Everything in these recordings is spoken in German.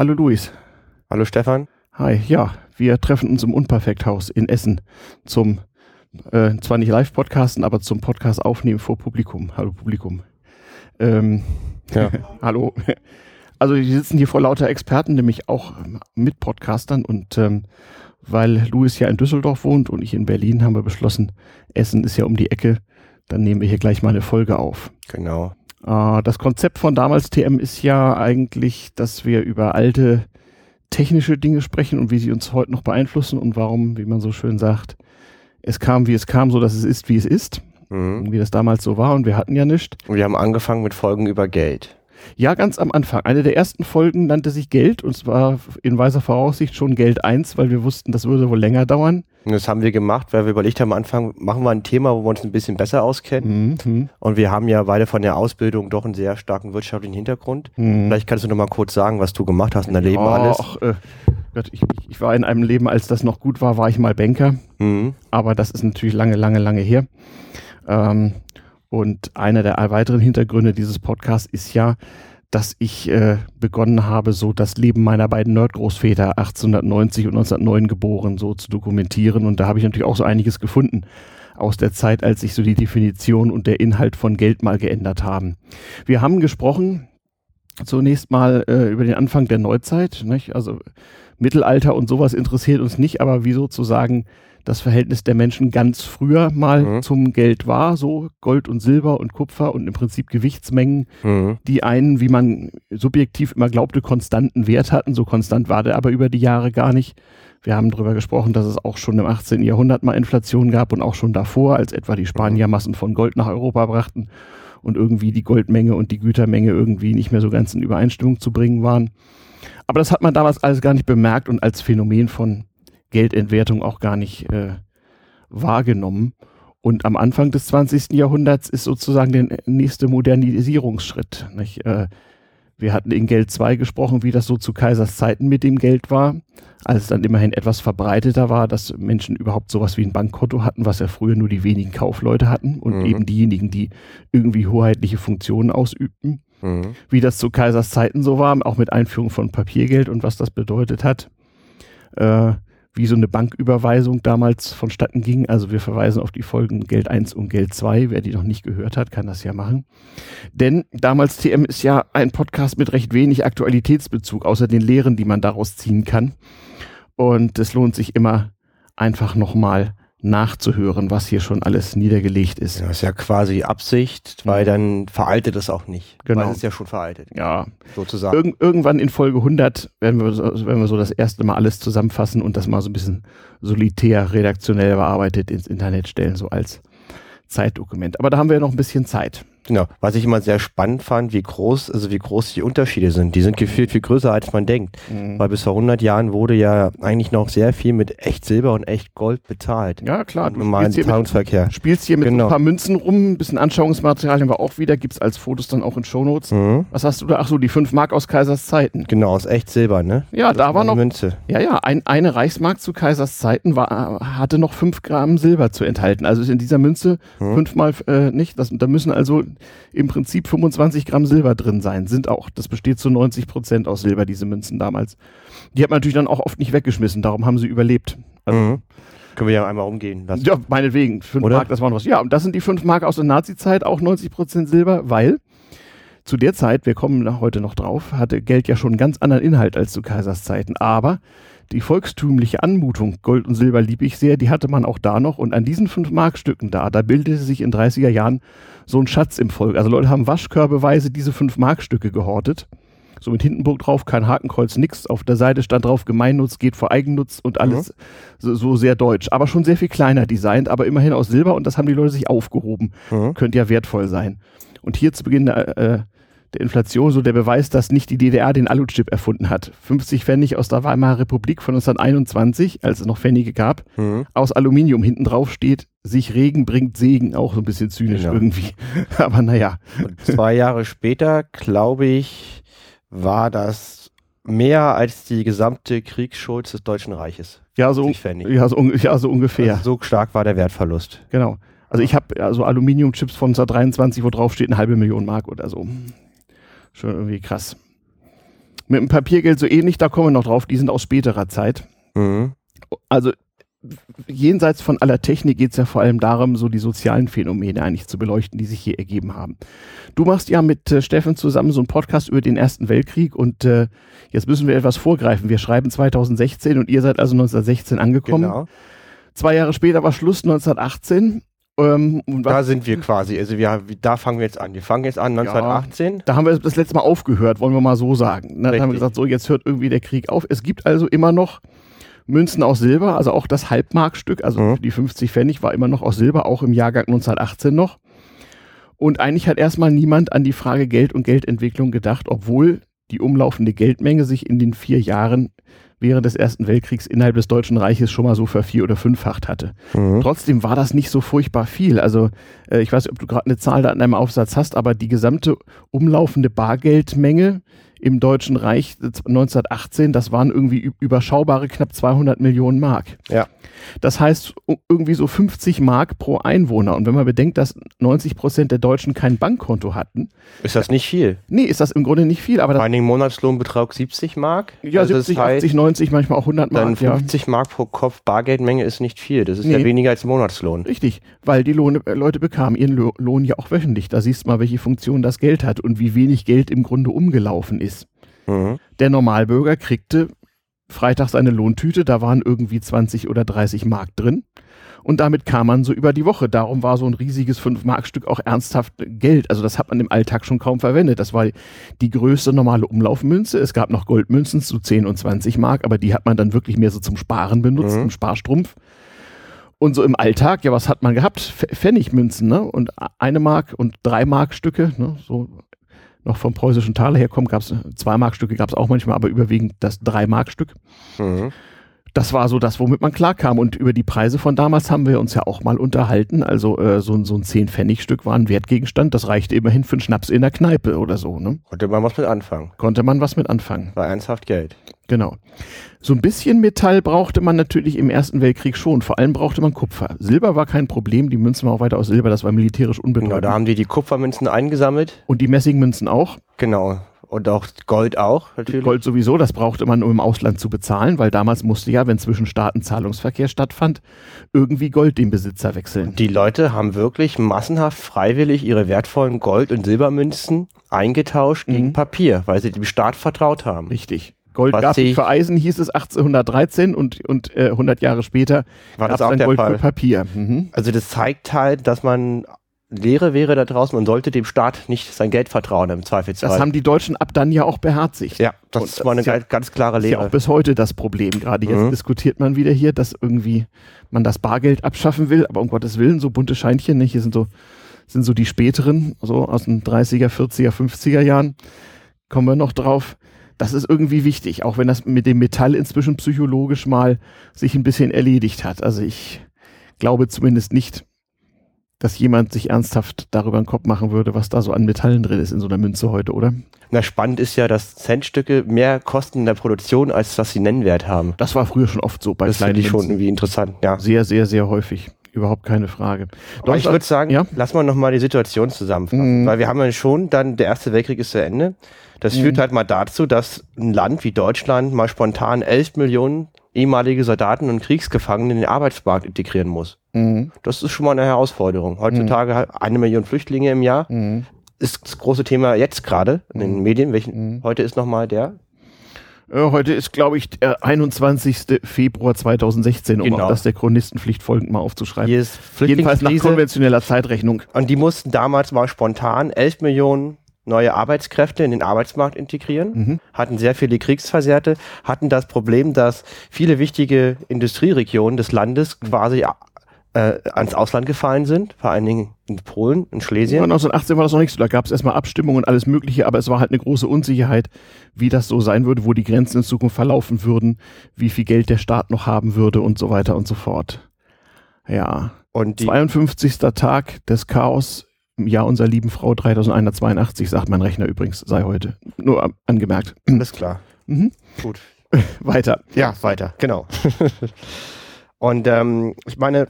Hallo Luis. Hallo Stefan. Hi, ja, wir treffen uns im Unperfekthaus in Essen zum, äh, zwar nicht Live-Podcasten, aber zum Podcast aufnehmen vor Publikum. Hallo Publikum. Ähm, ja. hallo. Also wir sitzen hier vor lauter Experten, nämlich auch mit Podcastern und ähm, weil Luis ja in Düsseldorf wohnt und ich in Berlin, haben wir beschlossen, Essen ist ja um die Ecke, dann nehmen wir hier gleich mal eine Folge auf. Genau. Äh, das Konzept von damals TM ist ja eigentlich, dass wir über alte technische Dinge sprechen und wie sie uns heute noch beeinflussen und warum, wie man so schön sagt, es kam, wie es kam, so dass es ist, wie es ist. Mhm. Wie das damals so war und wir hatten ja nichts. Und wir haben angefangen mit Folgen über Geld. Ja, ganz am Anfang. Eine der ersten Folgen nannte sich Geld und zwar in weiser Voraussicht schon Geld 1, weil wir wussten, das würde wohl länger dauern. Und das haben wir gemacht, weil wir überlegt haben, am Anfang machen wir ein Thema, wo wir uns ein bisschen besser auskennen. Mhm. Und wir haben ja beide von der Ausbildung doch einen sehr starken wirtschaftlichen Hintergrund. Mhm. Vielleicht kannst du noch mal kurz sagen, was du gemacht hast in deinem Leben oh, alles. Ach, äh, Gott, ich, ich, war in einem Leben, als das noch gut war, war ich mal Banker. Mhm. Aber das ist natürlich lange, lange, lange her. Ähm, und einer der weiteren Hintergründe dieses Podcasts ist ja, dass ich äh, begonnen habe, so das Leben meiner beiden Nerdgroßväter 1890 und 1909 geboren, so zu dokumentieren. Und da habe ich natürlich auch so einiges gefunden aus der Zeit, als sich so die Definition und der Inhalt von Geld mal geändert haben. Wir haben gesprochen zunächst mal äh, über den Anfang der Neuzeit. Nicht? Also Mittelalter und sowas interessiert uns nicht, aber wie sozusagen das Verhältnis der Menschen ganz früher mal mhm. zum Geld war, so Gold und Silber und Kupfer und im Prinzip Gewichtsmengen, mhm. die einen, wie man subjektiv immer glaubte, konstanten Wert hatten. So konstant war der aber über die Jahre gar nicht. Wir haben darüber gesprochen, dass es auch schon im 18. Jahrhundert mal Inflation gab und auch schon davor, als etwa die Spanier. Massen von Gold nach Europa brachten und irgendwie die Goldmenge und die Gütermenge irgendwie nicht mehr so ganz in Übereinstimmung zu bringen waren. Aber das hat man damals alles gar nicht bemerkt und als Phänomen von Geldentwertung auch gar nicht äh, wahrgenommen. Und am Anfang des 20. Jahrhunderts ist sozusagen der nächste Modernisierungsschritt. Äh, wir hatten in Geld 2 gesprochen, wie das so zu Kaisers Zeiten mit dem Geld war, als es dann immerhin etwas verbreiteter war, dass Menschen überhaupt sowas wie ein Bankkonto hatten, was ja früher nur die wenigen Kaufleute hatten und mhm. eben diejenigen, die irgendwie hoheitliche Funktionen ausübten. Mhm. Wie das zu Kaisers Zeiten so war, auch mit Einführung von Papiergeld und was das bedeutet hat. Äh, wie so eine Banküberweisung damals vonstatten ging. Also wir verweisen auf die Folgen Geld 1 und Geld 2. Wer die noch nicht gehört hat, kann das ja machen. Denn damals TM ist ja ein Podcast mit recht wenig Aktualitätsbezug, außer den Lehren, die man daraus ziehen kann. Und es lohnt sich immer einfach nochmal nachzuhören, was hier schon alles niedergelegt ist. Ja, das ist ja quasi Absicht, weil dann veraltet es auch nicht. Genau. Weil es ist ja schon veraltet. Ja. Sozusagen. Irg irgendwann in Folge 100 werden wir, so, werden wir so das erste Mal alles zusammenfassen und das mal so ein bisschen solitär, redaktionell bearbeitet ins Internet stellen, so als Zeitdokument. Aber da haben wir ja noch ein bisschen Zeit. Genau. Was ich immer sehr spannend fand, wie groß, also wie groß die Unterschiede sind. Die sind gefühlt viel größer, als man denkt. Mhm. Weil bis vor 100 Jahren wurde ja eigentlich noch sehr viel mit echt Silber und echt Gold bezahlt. Ja, klar. Du normalen Zahlungsverkehr. Mit, spielst hier mit genau. ein paar Münzen rum, ein bisschen Anschauungsmaterial haben wir auch wieder, gibt's als Fotos dann auch in Shownotes. Mhm. Was hast du da? Ach so, die 5 Mark aus Kaisers Zeiten. Genau, aus echt Silber, ne? Ja, das da war noch. Münze. Ja, ja, ein, eine Reichsmark zu Kaisers Zeiten war, hatte noch 5 Gramm Silber zu enthalten. Also ist in dieser Münze mhm. fünfmal äh, nicht. Das, da müssen also im Prinzip Prinzip 25 Gramm Silber drin sein. Sind auch. Das besteht zu 90 Prozent aus Silber, diese Münzen damals. Die hat man natürlich dann auch oft nicht weggeschmissen. Darum haben sie überlebt. Also, mhm. Können wir ja einmal umgehen lassen. Ja, meinetwegen. 5 Mark, das waren was. Ja, und das sind die 5 Mark aus der Nazi-Zeit, auch 90 Prozent Silber, weil zu der Zeit, wir kommen heute noch drauf, hatte Geld ja schon einen ganz anderen Inhalt als zu Kaisers Zeiten. Aber die volkstümliche Anmutung, Gold und Silber lieb ich sehr, die hatte man auch da noch. Und an diesen 5 Markstücken da, da bildete sich in 30er Jahren so ein Schatz im Volk. Also Leute haben waschkörbeweise diese 5 Markstücke gehortet. So mit Hindenburg drauf, kein Hakenkreuz, nix. Auf der Seite stand drauf, Gemeinnutz geht vor Eigennutz und alles ja. so, so, sehr deutsch. Aber schon sehr viel kleiner designt, aber immerhin aus Silber und das haben die Leute sich aufgehoben. Ja. Könnte ja wertvoll sein. Und hier zu Beginn der, äh, der Inflation so der Beweis, dass nicht die DDR den Alu-Chip erfunden hat. 50 Pfennig aus der Weimarer Republik von 1921, als es noch Pfennige gab, mhm. aus Aluminium hinten drauf steht, sich Regen bringt Segen, auch so ein bisschen zynisch genau. irgendwie. Aber naja. Und zwei Jahre später, glaube ich, war das mehr als die gesamte Kriegsschuld des Deutschen Reiches. Ja, so, ja, so, ja, so ungefähr. Also so stark war der Wertverlust. Genau. Also ich habe also Aluminiumchips von 1923, wo drauf steht eine halbe Million Mark oder so. Schon irgendwie krass. Mit dem Papiergeld so ähnlich, da kommen wir noch drauf, die sind aus späterer Zeit. Mhm. Also jenseits von aller Technik geht es ja vor allem darum, so die sozialen Phänomene eigentlich zu beleuchten, die sich hier ergeben haben. Du machst ja mit äh, Steffen zusammen so einen Podcast über den Ersten Weltkrieg und äh, jetzt müssen wir etwas vorgreifen. Wir schreiben 2016 und ihr seid also 1916 angekommen. Genau. Zwei Jahre später war Schluss 1918 ähm, da sind wir quasi. Also wir, da fangen wir jetzt an. Wir fangen jetzt an 1918. Ja, da haben wir das letzte Mal aufgehört, wollen wir mal so sagen. Ne? Da haben wir gesagt, so jetzt hört irgendwie der Krieg auf. Es gibt also immer noch Münzen aus Silber, also auch das Halbmarkstück, also mhm. die 50 Pfennig war immer noch aus Silber, auch im Jahrgang 1918 noch. Und eigentlich hat erstmal niemand an die Frage Geld und Geldentwicklung gedacht, obwohl die umlaufende Geldmenge sich in den vier Jahren während des Ersten Weltkriegs innerhalb des Deutschen Reiches schon mal so vervier- oder fünffacht hatte. Mhm. Trotzdem war das nicht so furchtbar viel. Also äh, ich weiß nicht, ob du gerade eine Zahl da in deinem Aufsatz hast, aber die gesamte umlaufende Bargeldmenge im Deutschen Reich 1918, das waren irgendwie überschaubare knapp 200 Millionen Mark. Ja. Das heißt irgendwie so 50 Mark pro Einwohner. Und wenn man bedenkt, dass 90 Prozent der Deutschen kein Bankkonto hatten. Ist das nicht viel? Nee, ist das im Grunde nicht viel. Aber Vor allem Monatslohnbetrag 70 Mark? Ja, also 70, 80, 90, manchmal auch 100 Mark. Dann 50 ja. Mark pro Kopf Bargeldmenge ist nicht viel. Das ist nee. ja weniger als Monatslohn. Richtig, weil die Lohne, äh, Leute bekamen ihren Lohn ja auch wöchentlich. Da siehst du mal, welche Funktion das Geld hat und wie wenig Geld im Grunde umgelaufen ist. Mhm. Der Normalbürger kriegte Freitag seine Lohntüte, da waren irgendwie 20 oder 30 Mark drin. Und damit kam man so über die Woche. Darum war so ein riesiges 5-Mark-Stück auch ernsthaft Geld. Also das hat man im Alltag schon kaum verwendet. Das war die größte normale Umlaufmünze. Es gab noch Goldmünzen zu 10 und 20 Mark, aber die hat man dann wirklich mehr so zum Sparen benutzt, mhm. im Sparstrumpf. Und so im Alltag, ja, was hat man gehabt? Pfennigmünzen, ne? Und eine Mark und drei Mark Stücke, ne? So noch vom preußischen Taler herkommen, gab es zwei Markstücke, gab es auch manchmal, aber überwiegend das drei Markstück. Mhm. Das war so das, womit man klarkam. Und über die Preise von damals haben wir uns ja auch mal unterhalten. Also äh, so, so ein 10-Pfennig-Stück war ein Wertgegenstand. Das reichte immerhin für einen Schnaps in der Kneipe oder so. Ne? Konnte man was mit anfangen. Konnte man was mit anfangen. War ernsthaft Geld. Genau. So ein bisschen Metall brauchte man natürlich im Ersten Weltkrieg schon. Vor allem brauchte man Kupfer. Silber war kein Problem. Die Münzen waren auch weiter aus Silber. Das war militärisch unbedeutend. Genau, da haben die die Kupfermünzen eingesammelt. Und die Messingmünzen auch. Genau. Und auch Gold auch, natürlich. Gold sowieso, das brauchte man, um im Ausland zu bezahlen, weil damals musste ja, wenn zwischen Staaten Zahlungsverkehr stattfand, irgendwie Gold den Besitzer wechseln. Die Leute haben wirklich massenhaft freiwillig ihre wertvollen Gold- und Silbermünzen eingetauscht mhm. gegen Papier, weil sie dem Staat vertraut haben. Richtig. Gold Was gab es für Eisen, hieß es 1813 und, und äh, 100 Jahre später war das auch der Gold Fall. für Papier. Mhm. Also das zeigt halt, dass man Lehre wäre da draußen, man sollte dem Staat nicht sein Geld vertrauen im Zweifelsfall. Das haben die Deutschen ab dann ja auch beherzigt. Ja, das, das war eine ja, ganz klare Lehre. Ist ja auch bis heute das Problem. Gerade jetzt mhm. diskutiert man wieder hier, dass irgendwie man das Bargeld abschaffen will, aber um Gottes Willen, so bunte Scheinchen, nicht? Hier sind so, sind so die späteren, so aus den 30er, 40er, 50er Jahren. Kommen wir noch drauf. Das ist irgendwie wichtig, auch wenn das mit dem Metall inzwischen psychologisch mal sich ein bisschen erledigt hat. Also ich glaube zumindest nicht, dass jemand sich ernsthaft darüber einen Kopf machen würde, was da so an Metallen drin ist in so einer Münze heute, oder? Na, spannend ist ja, dass Centstücke mehr kosten in der Produktion, als dass sie Nennwert haben. Das war früher schon oft so bei das finde ich schon irgendwie interessant, ja. Sehr, sehr, sehr häufig. Überhaupt keine Frage. Aber ich würde sagen, ja? lass mal nochmal die Situation zusammenfassen. Mhm. Weil wir haben ja schon dann, der Erste Weltkrieg ist zu Ende. Das mhm. führt halt mal dazu, dass ein Land wie Deutschland mal spontan 11 Millionen ehemalige Soldaten und Kriegsgefangene in den Arbeitsmarkt integrieren muss. Mhm. Das ist schon mal eine Herausforderung. Heutzutage mhm. eine Million Flüchtlinge im Jahr mhm. ist das große Thema jetzt gerade in den mhm. Medien. Welchen, mhm. heute ist nochmal der? Äh, heute ist, glaube ich, der 21. Februar 2016, um genau. auch das der Chronistenpflicht folgend mal aufzuschreiben. Jedenfalls nach konventioneller Zeitrechnung. Und die mussten damals mal spontan 11 Millionen neue Arbeitskräfte in den Arbeitsmarkt integrieren, mhm. hatten sehr viele Kriegsversehrte, hatten das Problem, dass viele wichtige Industrieregionen des Landes quasi äh, ans Ausland gefallen sind, vor allen Dingen in Polen, in Schlesien. Ja, 1918 war das noch nicht so, da gab es erstmal Abstimmungen und alles Mögliche, aber es war halt eine große Unsicherheit, wie das so sein würde, wo die Grenzen in Zukunft verlaufen würden, wie viel Geld der Staat noch haben würde und so weiter und so fort. Ja. Und die 52. Tag des Chaos ja, unserer lieben Frau 3182, sagt mein Rechner übrigens, sei heute. Nur angemerkt. Alles klar. Mhm. Gut. weiter. Ja, weiter, genau. Und ähm, ich meine,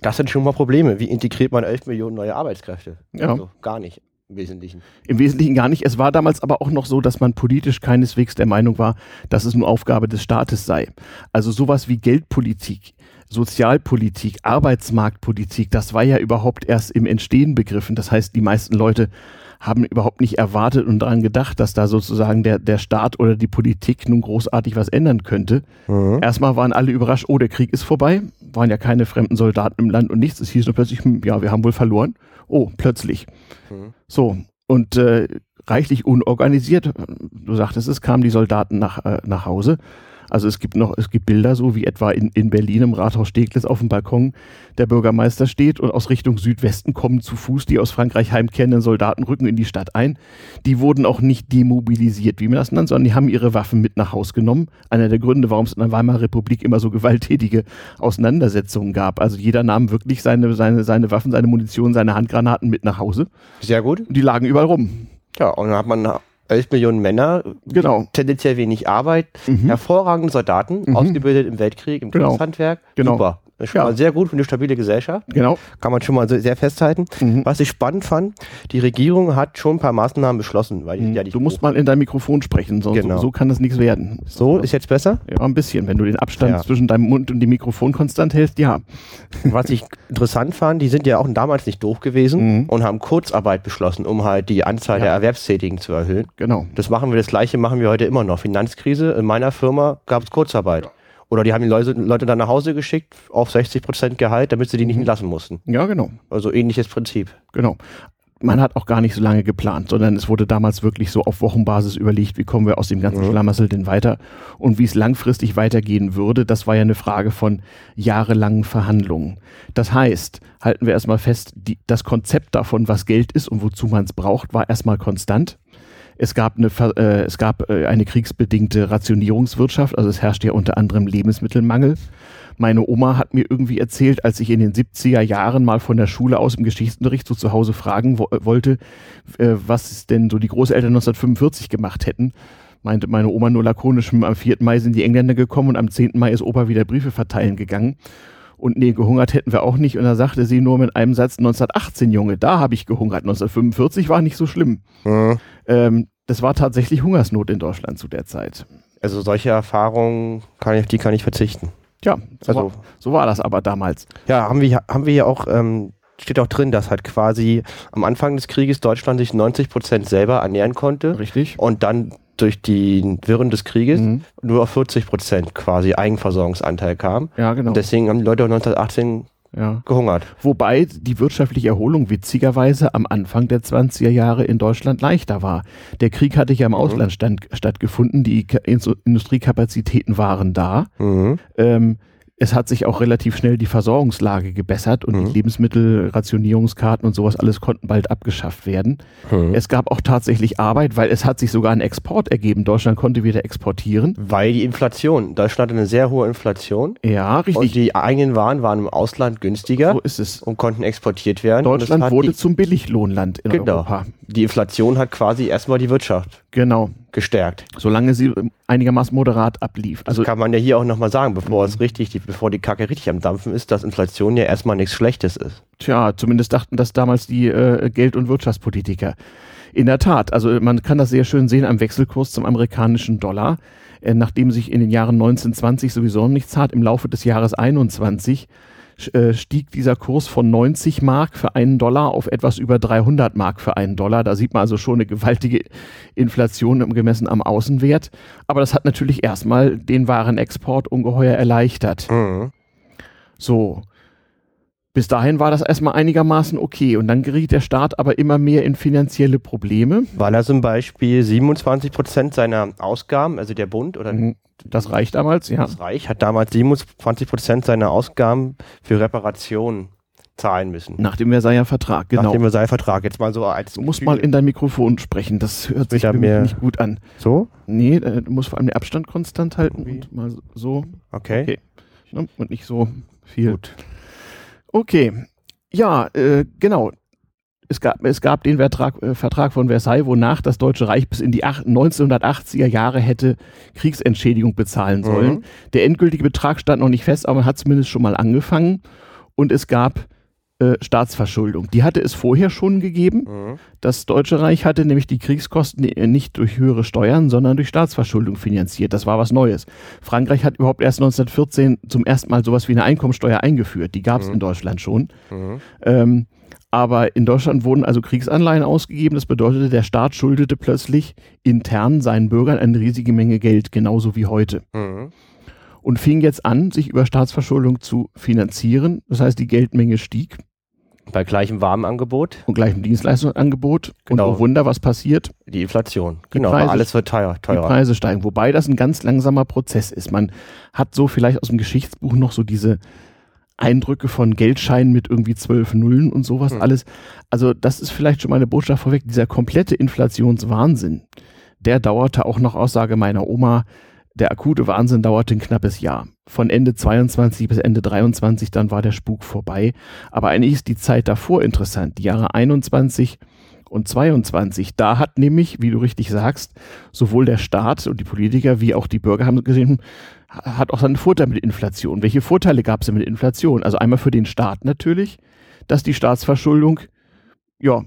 das sind schon mal Probleme. Wie integriert man 11 Millionen neue Arbeitskräfte? Ja. Also gar nicht. Im Wesentlichen. Im Wesentlichen gar nicht. Es war damals aber auch noch so, dass man politisch keineswegs der Meinung war, dass es nur Aufgabe des Staates sei. Also sowas wie Geldpolitik, Sozialpolitik, Arbeitsmarktpolitik, das war ja überhaupt erst im Entstehen begriffen. Das heißt, die meisten Leute haben überhaupt nicht erwartet und daran gedacht, dass da sozusagen der, der Staat oder die Politik nun großartig was ändern könnte. Mhm. Erstmal waren alle überrascht, oh, der Krieg ist vorbei, waren ja keine fremden Soldaten im Land und nichts. Es hieß nur plötzlich, hm, ja, wir haben wohl verloren. Oh, plötzlich. Mhm. So, und äh, reichlich unorganisiert, du sagtest es, kamen die Soldaten nach, äh, nach Hause also es gibt noch, es gibt Bilder, so wie etwa in, in Berlin im Rathaus Steglitz auf dem Balkon der Bürgermeister steht und aus Richtung Südwesten kommen zu Fuß die aus Frankreich heimkehrenden Soldaten rücken in die Stadt ein. Die wurden auch nicht demobilisiert, wie man das nennt, sondern die haben ihre Waffen mit nach Haus genommen. Einer der Gründe, warum es in der Weimarer Republik immer so gewalttätige Auseinandersetzungen gab. Also jeder nahm wirklich seine, seine, seine Waffen, seine Munition, seine Handgranaten mit nach Hause. Sehr gut. Die lagen überall rum. Ja, und dann hat man 11 Millionen Männer, genau. tendenziell wenig Arbeit, mhm. hervorragende Soldaten, mhm. ausgebildet im Weltkrieg, im genau. Kriegshandwerk. Genau. Super. Das ist schon ja. mal sehr gut für eine stabile Gesellschaft. Genau. Kann man schon mal sehr festhalten. Mhm. Was ich spannend fand, die Regierung hat schon ein paar Maßnahmen beschlossen. Weil mhm. ja du musst mal in dein Mikrofon sprechen, sonst genau. so, so, kann das nichts werden. So, ist jetzt besser? Ja, ein bisschen. Wenn du den Abstand ja. zwischen deinem Mund und dem Mikrofon konstant hältst, ja. Was ich interessant fand, die sind ja auch damals nicht doof gewesen mhm. und haben Kurzarbeit beschlossen, um halt die Anzahl der Erwerbstätigen zu erhöhen. Genau. Das machen wir, das Gleiche machen wir heute immer noch. Finanzkrise, in meiner Firma gab es Kurzarbeit. Oder die haben die Leute, Leute dann nach Hause geschickt auf 60 Prozent Gehalt, damit sie die nicht entlassen mussten. Ja, genau. Also ähnliches Prinzip. Genau. Man hat auch gar nicht so lange geplant, sondern es wurde damals wirklich so auf Wochenbasis überlegt, wie kommen wir aus dem ganzen mhm. Schlamassel denn weiter und wie es langfristig weitergehen würde. Das war ja eine Frage von jahrelangen Verhandlungen. Das heißt, halten wir erstmal fest, die, das Konzept davon, was Geld ist und wozu man es braucht, war erstmal konstant. Es gab eine, äh, es gab äh, eine kriegsbedingte Rationierungswirtschaft, also es herrscht ja unter anderem Lebensmittelmangel. Meine Oma hat mir irgendwie erzählt, als ich in den 70er Jahren mal von der Schule aus im Geschichtsunterricht so zu Hause fragen wo äh, wollte, äh, was denn so die Großeltern 1945 gemacht hätten, meinte meine Oma nur lakonisch, am 4. Mai sind die Engländer gekommen und am 10. Mai ist Opa wieder Briefe verteilen gegangen. Und nee, gehungert hätten wir auch nicht. Und da sagte sie nur mit einem Satz, 1918, Junge, da habe ich gehungert. 1945 war nicht so schlimm. Mhm. Ähm, das war tatsächlich Hungersnot in Deutschland zu der Zeit. Also solche Erfahrungen, kann ich, die kann ich verzichten. Ja, so, also, war, so war das aber damals. Ja, haben wir, haben wir ja auch, ähm, steht auch drin, dass halt quasi am Anfang des Krieges Deutschland sich 90 Prozent selber ernähren konnte. Richtig. Und dann durch die Wirren des Krieges mhm. nur auf 40 Prozent quasi Eigenversorgungsanteil kam. Ja, genau. Und deswegen haben die Leute auch 1918 ja. gehungert. Wobei die wirtschaftliche Erholung witzigerweise am Anfang der 20er Jahre in Deutschland leichter war. Der Krieg hatte ja im mhm. Ausland stand, stattgefunden, die Industriekapazitäten waren da. Mhm. Ähm, es hat sich auch relativ schnell die Versorgungslage gebessert und mhm. die Lebensmittelrationierungskarten und sowas alles konnten bald abgeschafft werden. Mhm. Es gab auch tatsächlich Arbeit, weil es hat sich sogar ein Export ergeben. Deutschland konnte wieder exportieren. Weil die Inflation, Deutschland hatte eine sehr hohe Inflation. Ja, richtig. Und die eigenen Waren waren im Ausland günstiger. So ist es. Und konnten exportiert werden. Deutschland wurde zum Billiglohnland in genau. Europa. Die Inflation hat quasi erstmal die Wirtschaft genau. gestärkt. Solange sie einigermaßen moderat ablief. Also das kann man ja hier auch nochmal sagen, bevor es richtig, die, bevor die Kacke richtig am Dampfen ist, dass Inflation ja erstmal nichts Schlechtes ist. Tja, zumindest dachten das damals die äh, Geld- und Wirtschaftspolitiker. In der Tat, also man kann das sehr schön sehen am Wechselkurs zum amerikanischen Dollar. Äh, nachdem sich in den Jahren 1920 sowieso nichts hat, im Laufe des Jahres 21 äh, stieg dieser Kurs von 90 Mark für einen Dollar auf etwas über 300 Mark für einen Dollar. Da sieht man also schon eine gewaltige Inflation gemessen am Außenwert. Aber das hat natürlich erstmal den Warenexport ungeheuer erleichtert. Mhm. So. Bis dahin war das erstmal einigermaßen okay und dann geriet der Staat aber immer mehr in finanzielle Probleme. Weil er zum Beispiel 27 Prozent seiner Ausgaben, also der Bund oder mhm. Das Reich damals, ja. Das Reich hat damals 27 Prozent seiner Ausgaben für Reparationen zahlen müssen. Nach dem Versailler Vertrag, genau. Nach dem Versailler Vertrag, jetzt mal so als. Du musst mal in dein Mikrofon sprechen, das hört sich für mich nicht gut an. So? Nee, äh, du musst vor allem den Abstand konstant halten Irgendwie. und mal so. Okay. okay. Ne, und nicht so viel. Gut. Okay. Ja, äh, genau es gab, es gab den Vertrag, äh, Vertrag von Versailles, wonach das Deutsche Reich bis in die 1980er Jahre hätte Kriegsentschädigung bezahlen sollen. Mhm. Der endgültige Betrag stand noch nicht fest, aber man hat zumindest schon mal angefangen. Und es gab äh, Staatsverschuldung. Die hatte es vorher schon gegeben. Mhm. Das Deutsche Reich hatte nämlich die Kriegskosten nicht durch höhere Steuern, sondern durch Staatsverschuldung finanziert. Das war was Neues. Frankreich hat überhaupt erst 1914 zum ersten Mal sowas wie eine Einkommensteuer eingeführt. Die gab es mhm. in Deutschland schon. Mhm. Ähm, aber in Deutschland wurden also Kriegsanleihen ausgegeben. Das bedeutete, der Staat schuldete plötzlich intern seinen Bürgern eine riesige Menge Geld, genauso wie heute. Mhm. Und fing jetzt an, sich über Staatsverschuldung zu finanzieren. Das heißt, die Geldmenge stieg. Bei gleichem Warenangebot. Und gleichem Dienstleistungsangebot. Genau. Und oh Wunder, was passiert? Die Inflation. Genau, Preise, alles wird teuer, teurer. Die Preise steigen. Wobei das ein ganz langsamer Prozess ist. Man hat so vielleicht aus dem Geschichtsbuch noch so diese Eindrücke von Geldscheinen mit irgendwie zwölf Nullen und sowas mhm. alles. Also das ist vielleicht schon meine Botschaft vorweg. Dieser komplette Inflationswahnsinn, der dauerte auch nach Aussage meiner Oma, der akute Wahnsinn dauerte ein knappes Jahr. Von Ende 22 bis Ende 23, dann war der Spuk vorbei. Aber eigentlich ist die Zeit davor interessant. Die Jahre 21 und 22. Da hat nämlich, wie du richtig sagst, sowohl der Staat und die Politiker wie auch die Bürger haben gesehen, hat auch seinen Vorteil mit Inflation. Welche Vorteile gab es denn mit Inflation? Also einmal für den Staat natürlich, dass die Staatsverschuldung, ja,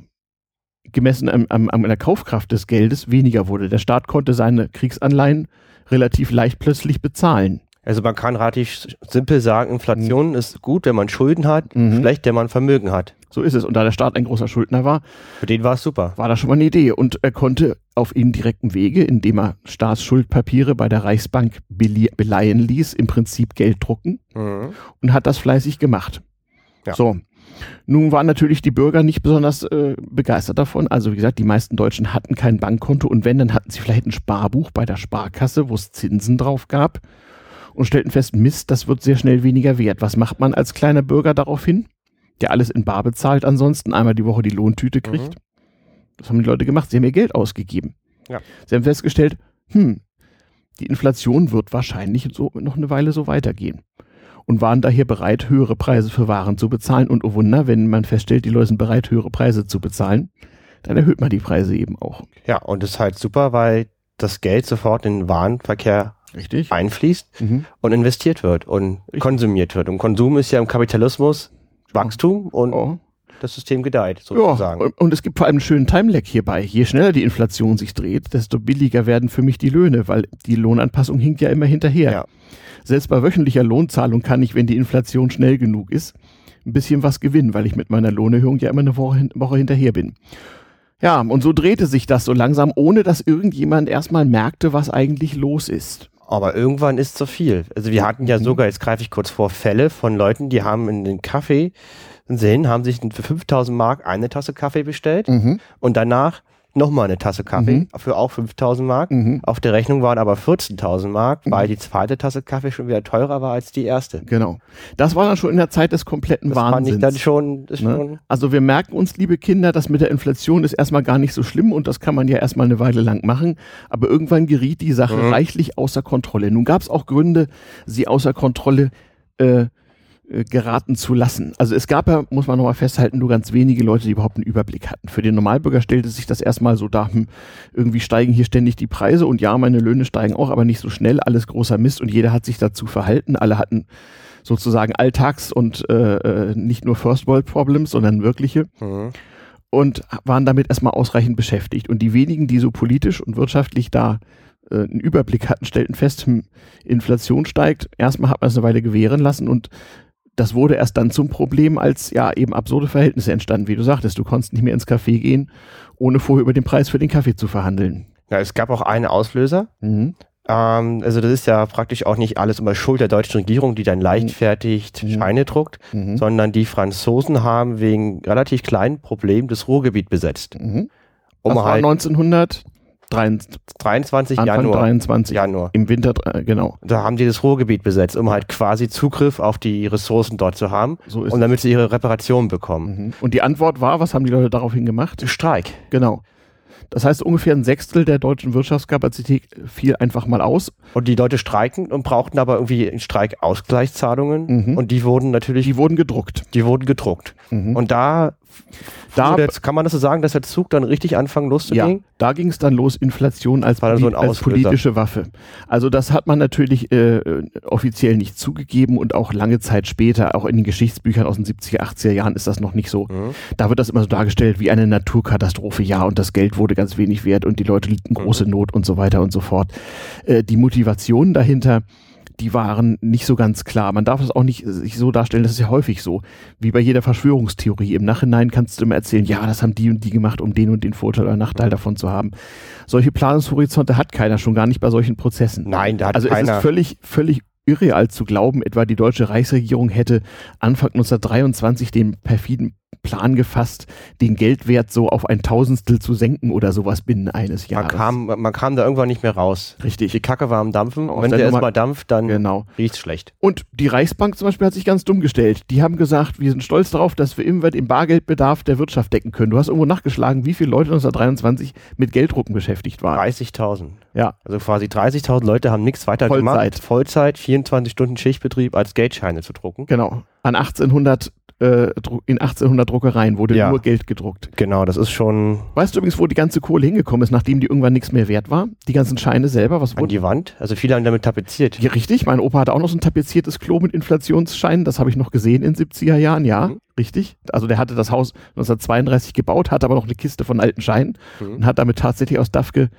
gemessen an, an, an der Kaufkraft des Geldes weniger wurde. Der Staat konnte seine Kriegsanleihen relativ leicht plötzlich bezahlen. Also man kann relativ simpel sagen, Inflation mhm. ist gut, wenn man Schulden hat, mhm. schlecht, wenn man Vermögen hat. So ist es. Und da der Staat ein großer Schuldner war, für den war es super. War das schon mal eine Idee. Und er konnte auf indirekten Wege, indem er Staatsschuldpapiere bei der Reichsbank beleihen ließ, im Prinzip Geld drucken mhm. und hat das fleißig gemacht. Ja. So. Nun waren natürlich die Bürger nicht besonders äh, begeistert davon. Also wie gesagt, die meisten Deutschen hatten kein Bankkonto und wenn, dann hatten sie vielleicht ein Sparbuch bei der Sparkasse, wo es Zinsen drauf gab und stellten fest, Mist, das wird sehr schnell weniger wert. Was macht man als kleiner Bürger daraufhin, der alles in Bar bezahlt ansonsten, einmal die Woche die Lohntüte kriegt? Mhm. Das haben die Leute gemacht. Sie haben ihr Geld ausgegeben. Ja. Sie haben festgestellt, hm, die Inflation wird wahrscheinlich so noch eine Weile so weitergehen. Und waren daher bereit, höhere Preise für Waren zu bezahlen. Und oh Wunder, wenn man feststellt, die Leute sind bereit, höhere Preise zu bezahlen, dann erhöht man die Preise eben auch. Ja, und das ist halt super, weil das Geld sofort in den Warenverkehr Richtig. einfließt mhm. und investiert wird und Richtig. konsumiert wird. Und Konsum ist ja im Kapitalismus Wachstum und oh. das System gedeiht, sozusagen. Ja, und es gibt vor allem einen schönen Timelag hierbei. Je schneller die Inflation sich dreht, desto billiger werden für mich die Löhne, weil die Lohnanpassung hinkt ja immer hinterher. Ja. Selbst bei wöchentlicher Lohnzahlung kann ich, wenn die Inflation schnell genug ist, ein bisschen was gewinnen, weil ich mit meiner Lohnerhöhung ja immer eine Woche, Woche hinterher bin. Ja, und so drehte sich das so langsam, ohne dass irgendjemand erstmal merkte, was eigentlich los ist. Aber irgendwann ist zu viel. Also wir hatten ja mhm. sogar, jetzt greife ich kurz vor, Fälle von Leuten, die haben in den Kaffee sehen, haben sich für 5000 Mark eine Tasse Kaffee bestellt mhm. und danach nochmal eine Tasse Kaffee mhm. für auch 5000 Mark. Mhm. Auf der Rechnung waren aber 14.000 Mark, mhm. weil die zweite Tasse Kaffee schon wieder teurer war als die erste. Genau. Das war dann schon in der Zeit des kompletten das Wahnsinns. Fand ich dann schon, ne? schon also wir merken uns, liebe Kinder, das mit der Inflation ist erstmal gar nicht so schlimm und das kann man ja erstmal eine Weile lang machen. Aber irgendwann geriet die Sache mhm. reichlich außer Kontrolle. Nun gab es auch Gründe, sie außer Kontrolle äh, geraten zu lassen. Also es gab ja, muss man nochmal festhalten, nur ganz wenige Leute, die überhaupt einen Überblick hatten. Für den Normalbürger stellte sich das erstmal so dar, hm, irgendwie steigen hier ständig die Preise und ja, meine Löhne steigen auch, aber nicht so schnell, alles großer Mist und jeder hat sich dazu verhalten. Alle hatten sozusagen Alltags- und äh, äh nicht nur First World Problems, sondern wirkliche. Mhm. Und waren damit erstmal ausreichend beschäftigt. Und die wenigen, die so politisch und wirtschaftlich da äh, einen Überblick hatten, stellten fest, hm, Inflation steigt. Erstmal hat man es eine Weile gewähren lassen und das wurde erst dann zum Problem, als ja eben absurde Verhältnisse entstanden, wie du sagtest. Du konntest nicht mehr ins Café gehen, ohne vorher über den Preis für den Kaffee zu verhandeln. Ja, es gab auch einen Auslöser. Mhm. Ähm, also das ist ja praktisch auch nicht alles immer Schuld der deutschen Regierung, die dann leichtfertig mhm. Scheine druckt, mhm. sondern die Franzosen haben wegen relativ kleinen Problemen das Ruhrgebiet besetzt. Mhm. Um das halt war 1900 23 Anfang Januar. 23 Januar. Im Winter, äh, genau. Da haben die das Ruhrgebiet besetzt, um halt quasi Zugriff auf die Ressourcen dort zu haben. So ist und damit sie ihre Reparationen bekommen. Mhm. Und die Antwort war, was haben die Leute daraufhin gemacht? Streik. Genau. Das heißt, ungefähr ein Sechstel der deutschen Wirtschaftskapazität fiel einfach mal aus. Und die Leute streiken und brauchten aber irgendwie Streikausgleichszahlungen. Mhm. Und die wurden natürlich. Die wurden gedruckt. Die wurden gedruckt. Mhm. Und da da jetzt, kann man das so sagen, dass der Zug dann richtig anfangen loszugehen? Ja, da ging es dann los, Inflation als, poli so als politische Waffe. Also das hat man natürlich äh, offiziell nicht zugegeben und auch lange Zeit später, auch in den Geschichtsbüchern aus den 70er, 80er Jahren ist das noch nicht so. Mhm. Da wird das immer so dargestellt wie eine Naturkatastrophe, ja, und das Geld wurde ganz wenig wert und die Leute liegen große mhm. Not und so weiter und so fort. Äh, die Motivation dahinter die waren nicht so ganz klar. Man darf es auch nicht sich so darstellen, das ist ja häufig so, wie bei jeder Verschwörungstheorie. Im Nachhinein kannst du immer erzählen, ja, das haben die und die gemacht, um den und den Vorteil oder Nachteil davon zu haben. Solche Planungshorizonte hat keiner, schon gar nicht bei solchen Prozessen. Nein, da hat also keiner. Also es ist völlig, völlig irreal zu glauben, etwa die deutsche Reichsregierung hätte Anfang 1923 den perfiden Plan gefasst, den Geldwert so auf ein Tausendstel zu senken oder sowas binnen eines Jahres. Man kam, man kam da irgendwann nicht mehr raus. Richtig. Die Kacke war am Dampfen. Und wenn der erstmal dampft, dann genau. riecht schlecht. Und die Reichsbank zum Beispiel hat sich ganz dumm gestellt. Die haben gesagt, wir sind stolz darauf, dass wir immer den Bargeldbedarf der Wirtschaft decken können. Du hast irgendwo nachgeschlagen, wie viele Leute 1923 mit Gelddrucken beschäftigt waren. 30.000. Ja. Also quasi 30.000 Leute haben nichts weiter Vollzeit. gemacht. Vollzeit, 24 Stunden Schichtbetrieb als Geldscheine zu drucken. Genau. An 1800 äh, in 1800 Druckereien wurde ja. nur Geld gedruckt. Genau, das ist schon. Weißt du übrigens, wo die ganze Kohle hingekommen ist, nachdem die irgendwann nichts mehr wert war? Die ganzen Scheine selber, was wurde? An die Wand? Also viele haben damit tapeziert. Ja, richtig. Mein Opa hatte auch noch so ein tapeziertes Klo mit Inflationsscheinen. Das habe ich noch gesehen in 70er Jahren, ja. Mhm. Richtig. Also der hatte das Haus 1932 gebaut, hat aber noch eine Kiste von alten Scheinen mhm. und hat damit tatsächlich aus Dafke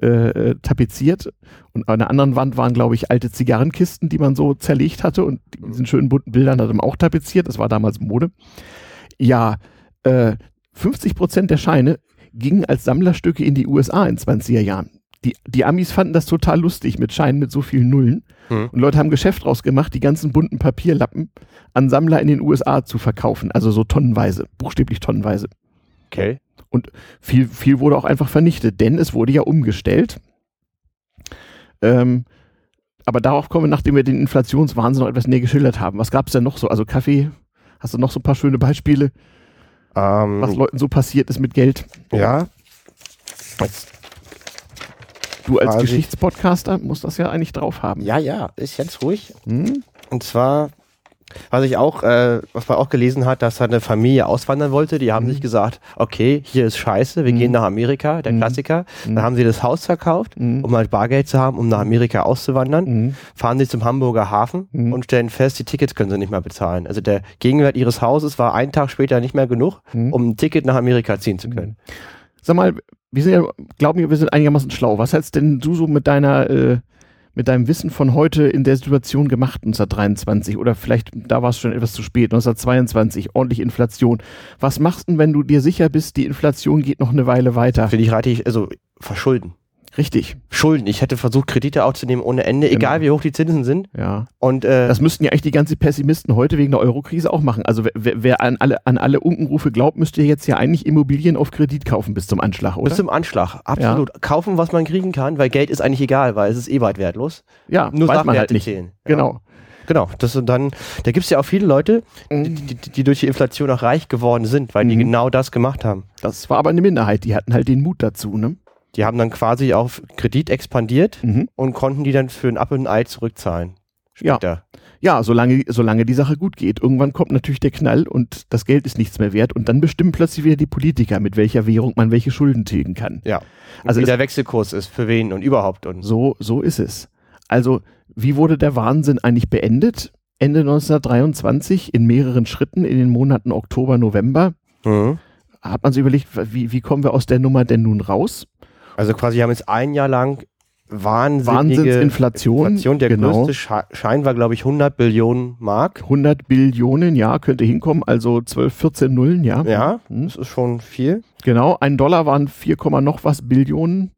äh, äh, tapeziert. Und an der anderen Wand waren, glaube ich, alte Zigarrenkisten, die man so zerlegt hatte. Und diesen schönen bunten Bildern hat er auch tapeziert. Das war damals Mode. Ja, äh, 50 Prozent der Scheine gingen als Sammlerstücke in die USA in 20er Jahren. Die, die Amis fanden das total lustig mit Scheinen mit so vielen Nullen. Hm. Und Leute haben Geschäft draus gemacht, die ganzen bunten Papierlappen an Sammler in den USA zu verkaufen. Also so tonnenweise, buchstäblich tonnenweise. Okay. Und viel, viel wurde auch einfach vernichtet, denn es wurde ja umgestellt. Ähm, aber darauf kommen wir, nachdem wir den Inflationswahnsinn noch etwas näher geschildert haben. Was gab es denn noch so? Also Kaffee, hast du noch so ein paar schöne Beispiele, ähm, was Leuten so passiert ist mit Geld? Ja. Jetzt Du als Geschichtspodcaster musst das ja eigentlich drauf haben. Ja, ja, ist jetzt ruhig. Hm? Und zwar was ich auch, äh, was man auch gelesen hat, dass eine Familie auswandern wollte. Die haben mhm. sich gesagt, okay, hier ist scheiße, wir mhm. gehen nach Amerika, der mhm. Klassiker. Dann mhm. haben sie das Haus verkauft, mhm. um halt Bargeld zu haben, um nach Amerika auszuwandern. Mhm. Fahren sie zum Hamburger Hafen und stellen fest, die Tickets können sie nicht mehr bezahlen. Also der Gegenwert ihres Hauses war einen Tag später nicht mehr genug, um ein Ticket nach Amerika ziehen zu können. Sag mal, wir sind ja, glauben wir, wir sind einigermaßen schlau. Was hältst denn du so mit deiner äh, mit deinem Wissen von heute in der Situation gemacht, 1923? Oder vielleicht, da war es schon etwas zu spät, 1922, ordentlich Inflation. Was machst du, wenn du dir sicher bist, die Inflation geht noch eine Weile weiter? Finde ich, rate ich, also verschulden. Richtig. Schulden. Ich hätte versucht, Kredite aufzunehmen ohne Ende, genau. egal wie hoch die Zinsen sind. Ja. Und äh, das müssten ja eigentlich die ganzen Pessimisten heute wegen der Eurokrise auch machen. Also wer, wer an alle an alle Unkenrufe glaubt, müsste jetzt ja eigentlich Immobilien auf Kredit kaufen bis zum Anschlag, oder? Bis zum Anschlag, absolut. Ja. Kaufen, was man kriegen kann, weil Geld ist eigentlich egal, weil es ist eh weit wertlos. Ja, nur weiß man halt nicht. Zählen. Genau. Ja. Genau, das und dann, da gibt es ja auch viele Leute, die, mhm. die, die, durch die Inflation auch reich geworden sind, weil mhm. die genau das gemacht haben. Das war aber eine Minderheit, die hatten halt den Mut dazu, ne? Die haben dann quasi auf Kredit expandiert mhm. und konnten die dann für ein Apfel und ein Ei zurückzahlen. Später. Ja, ja solange, solange die Sache gut geht. Irgendwann kommt natürlich der Knall und das Geld ist nichts mehr wert und dann bestimmen plötzlich wieder die Politiker, mit welcher Währung man welche Schulden tilgen kann. Ja. also wie der Wechselkurs ist, für wen und überhaupt. Und so, so ist es. Also, wie wurde der Wahnsinn eigentlich beendet? Ende 1923 in mehreren Schritten in den Monaten Oktober, November. Mhm. Hat man sich überlegt, wie, wie kommen wir aus der Nummer denn nun raus? Also quasi haben jetzt ein Jahr lang wahnsinnige Wahnsinnsinflation. Inflation. Der genau. größte Schein war, glaube ich, 100 Billionen Mark. 100 Billionen, ja, könnte hinkommen. Also 12, 14 Nullen, ja. Ja, hm. das ist schon viel. Genau, ein Dollar waren 4, noch was Billionen.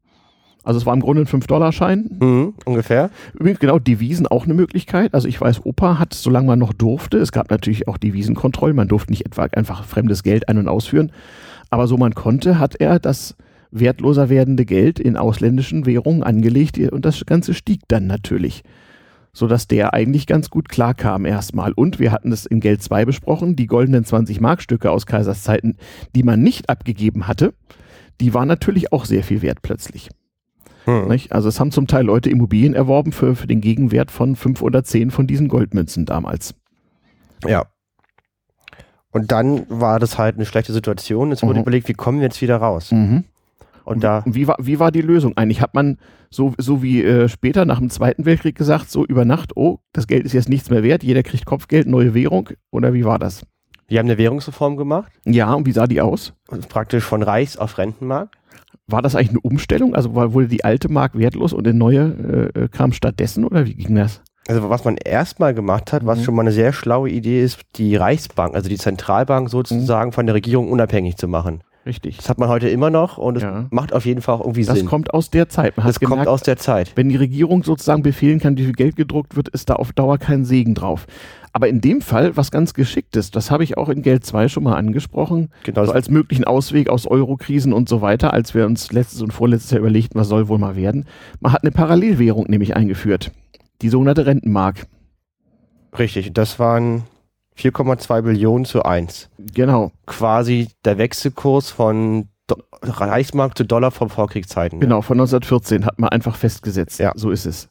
Also es war im Grunde ein 5-Dollar-Schein. Mhm, ungefähr. Übrigens, genau, Devisen auch eine Möglichkeit. Also ich weiß, Opa hat, solange man noch durfte, es gab natürlich auch Devisenkontrollen, man durfte nicht etwa einfach fremdes Geld ein- und ausführen. Aber so man konnte, hat er das wertloser werdende Geld in ausländischen Währungen angelegt und das Ganze stieg dann natürlich. Sodass der eigentlich ganz gut klarkam erstmal. Und wir hatten es in Geld 2 besprochen, die goldenen 20-Mark-Stücke aus Kaisers Zeiten, die man nicht abgegeben hatte, die waren natürlich auch sehr viel wert plötzlich. Hm. Also es haben zum Teil Leute Immobilien erworben für, für den Gegenwert von fünf oder zehn von diesen Goldmünzen damals. Ja. Und dann war das halt eine schlechte Situation. Es wurde mhm. überlegt, wie kommen wir jetzt wieder raus? Mhm. Und da wie war, wie war die Lösung eigentlich? Hat man so, so wie äh, später nach dem Zweiten Weltkrieg gesagt, so über Nacht, oh, das Geld ist jetzt nichts mehr wert, jeder kriegt Kopfgeld, neue Währung? Oder wie war das? Wir haben eine Währungsreform gemacht. Ja, und wie sah die aus? Praktisch von Reichs- auf Rentenmark. War das eigentlich eine Umstellung? Also wurde die alte Mark wertlos und eine neue äh, äh, kam stattdessen oder wie ging das? Also was man erstmal gemacht hat, was mhm. schon mal eine sehr schlaue Idee ist, die Reichsbank, also die Zentralbank sozusagen mhm. von der Regierung unabhängig zu machen. Richtig. Das hat man heute immer noch und es ja. macht auf jeden Fall auch irgendwie das Sinn. Das kommt aus der Zeit. Man das gemerkt, kommt aus der Zeit. Wenn die Regierung sozusagen befehlen kann, wie viel Geld gedruckt wird, ist da auf Dauer kein Segen drauf. Aber in dem Fall was ganz Geschicktes, das habe ich auch in Geld 2 schon mal angesprochen, genau. so als möglichen Ausweg aus Eurokrisen und so weiter, als wir uns letztes und vorletztes Jahr überlegten, was soll wohl mal werden. Man hat eine Parallelwährung nämlich eingeführt, die sogenannte Rentenmark. Richtig, das waren 4,2 Billionen zu 1. Genau. Quasi der Wechselkurs von Do Reichsmark zu Dollar von Vorkriegszeiten. Genau, von 1914 hat man einfach festgesetzt. Ja. So ist es.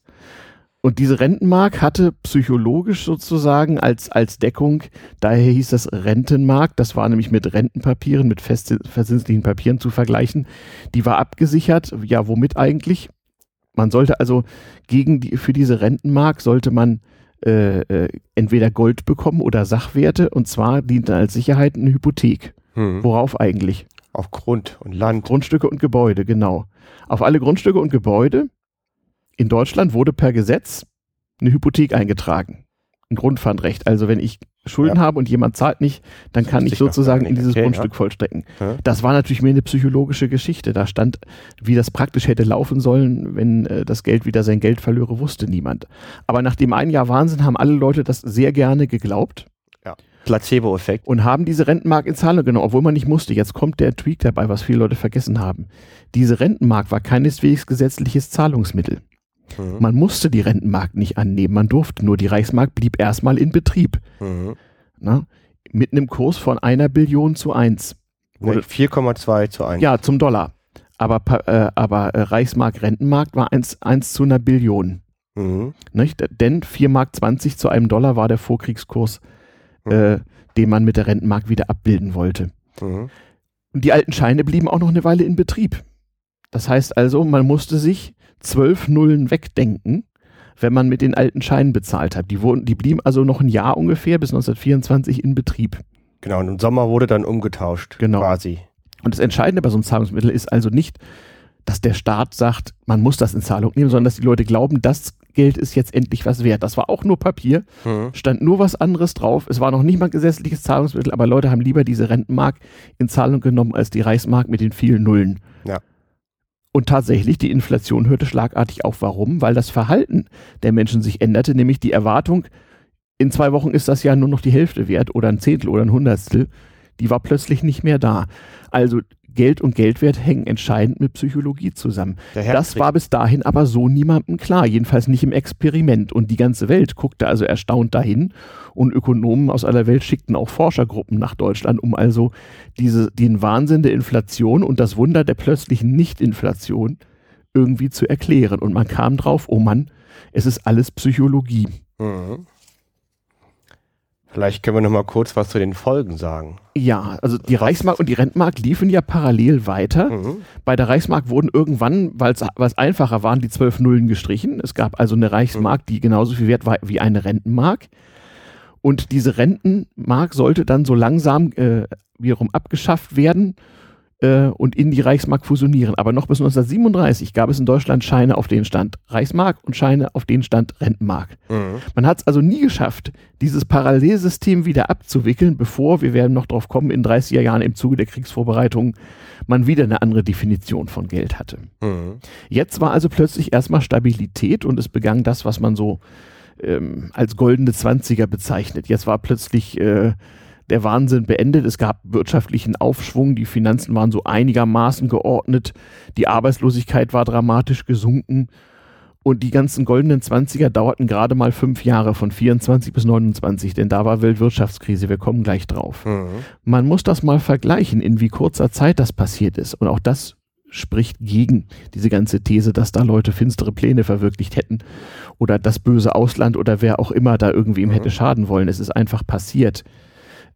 Und diese Rentenmark hatte psychologisch sozusagen als, als Deckung, daher hieß das Rentenmark, das war nämlich mit Rentenpapieren, mit verzinslichen Papieren zu vergleichen. Die war abgesichert, ja, womit eigentlich? Man sollte also gegen die, für diese Rentenmark sollte man äh, äh, entweder Gold bekommen oder Sachwerte und zwar diente als Sicherheit eine Hypothek. Hm. Worauf eigentlich? Auf Grund und Land. Grundstücke und Gebäude, genau. Auf alle Grundstücke und Gebäude in Deutschland wurde per Gesetz eine Hypothek eingetragen. Ein Grundpfandrecht. Also wenn ich Schulden ja. habe und jemand zahlt nicht, dann kann ich sozusagen in dieses okay, Grundstück ja. vollstrecken. Ja. Das war natürlich mehr eine psychologische Geschichte. Da stand, wie das praktisch hätte laufen sollen, wenn äh, das Geld wieder sein Geld verlöre, wusste niemand. Aber nach dem einen Jahr Wahnsinn haben alle Leute das sehr gerne geglaubt. Placebo-Effekt. Und haben diese Rentenmark in Zahlung genommen, obwohl man nicht musste. Jetzt kommt der Tweak dabei, was viele Leute vergessen haben. Diese Rentenmark war keineswegs gesetzliches Zahlungsmittel. Mhm. Man musste die Rentenmark nicht annehmen, man durfte nur. Die Reichsmark blieb erstmal in Betrieb. Mhm. Na, mit einem Kurs von einer Billion zu eins. 4,2 zu 1. Ja, zum Dollar. Aber, äh, aber äh, Reichsmark Rentenmark war 1, 1 zu einer Billion. Mhm. Nicht? Denn 4 Mark 20 zu einem Dollar war der Vorkriegskurs, mhm. äh, den man mit der Rentenmark wieder abbilden wollte. Mhm. Und die alten Scheine blieben auch noch eine Weile in Betrieb. Das heißt also, man musste sich zwölf Nullen wegdenken, wenn man mit den alten Scheinen bezahlt hat. Die, wurden, die blieben also noch ein Jahr ungefähr bis 1924 in Betrieb. Genau, und im Sommer wurde dann umgetauscht genau. quasi. Und das Entscheidende bei so einem Zahlungsmittel ist also nicht, dass der Staat sagt, man muss das in Zahlung nehmen, sondern dass die Leute glauben, das Geld ist jetzt endlich was wert. Das war auch nur Papier, mhm. stand nur was anderes drauf. Es war noch nicht mal gesetzliches Zahlungsmittel, aber Leute haben lieber diese Rentenmark in Zahlung genommen als die Reichsmark mit den vielen Nullen. Ja. Und tatsächlich, die Inflation hörte schlagartig auf. Warum? Weil das Verhalten der Menschen sich änderte, nämlich die Erwartung, in zwei Wochen ist das ja nur noch die Hälfte wert oder ein Zehntel oder ein Hundertstel, die war plötzlich nicht mehr da. Also Geld und Geldwert hängen entscheidend mit Psychologie zusammen. Das war bis dahin aber so niemandem klar, jedenfalls nicht im Experiment. Und die ganze Welt guckte also erstaunt dahin und Ökonomen aus aller Welt schickten auch Forschergruppen nach Deutschland, um also diese, den Wahnsinn der Inflation und das Wunder der plötzlichen Nicht-Inflation irgendwie zu erklären. Und man kam drauf, oh Mann, es ist alles Psychologie. Mhm. Vielleicht können wir noch mal kurz was zu den Folgen sagen. Ja, also die Reichsmark und die Rentmark liefen ja parallel weiter. Mhm. Bei der Reichsmark wurden irgendwann, weil es einfacher waren, die zwölf Nullen gestrichen. Es gab also eine Reichsmark, mhm. die genauso viel wert war wie eine Rentenmark. Und diese Rentenmark sollte dann so langsam äh, wiederum abgeschafft werden äh, und in die Reichsmark fusionieren. Aber noch bis 1937 gab es in Deutschland Scheine, auf denen stand Reichsmark und Scheine, auf denen stand Rentenmark. Mhm. Man hat es also nie geschafft, dieses Parallelsystem wieder abzuwickeln, bevor, wir werden noch drauf kommen, in 30er Jahren im Zuge der Kriegsvorbereitungen man wieder eine andere Definition von Geld hatte. Mhm. Jetzt war also plötzlich erstmal Stabilität und es begann das, was man so ähm, als goldene Zwanziger bezeichnet. Jetzt war plötzlich äh, der Wahnsinn beendet. Es gab wirtschaftlichen Aufschwung, die Finanzen waren so einigermaßen geordnet, die Arbeitslosigkeit war dramatisch gesunken und die ganzen goldenen Zwanziger dauerten gerade mal fünf Jahre von 24 bis 29, denn da war Weltwirtschaftskrise, wir kommen gleich drauf. Mhm. Man muss das mal vergleichen, in wie kurzer Zeit das passiert ist und auch das spricht gegen diese ganze These, dass da Leute finstere Pläne verwirklicht hätten oder das böse Ausland oder wer auch immer da irgendwie ihm mhm. hätte schaden wollen. Es ist einfach passiert.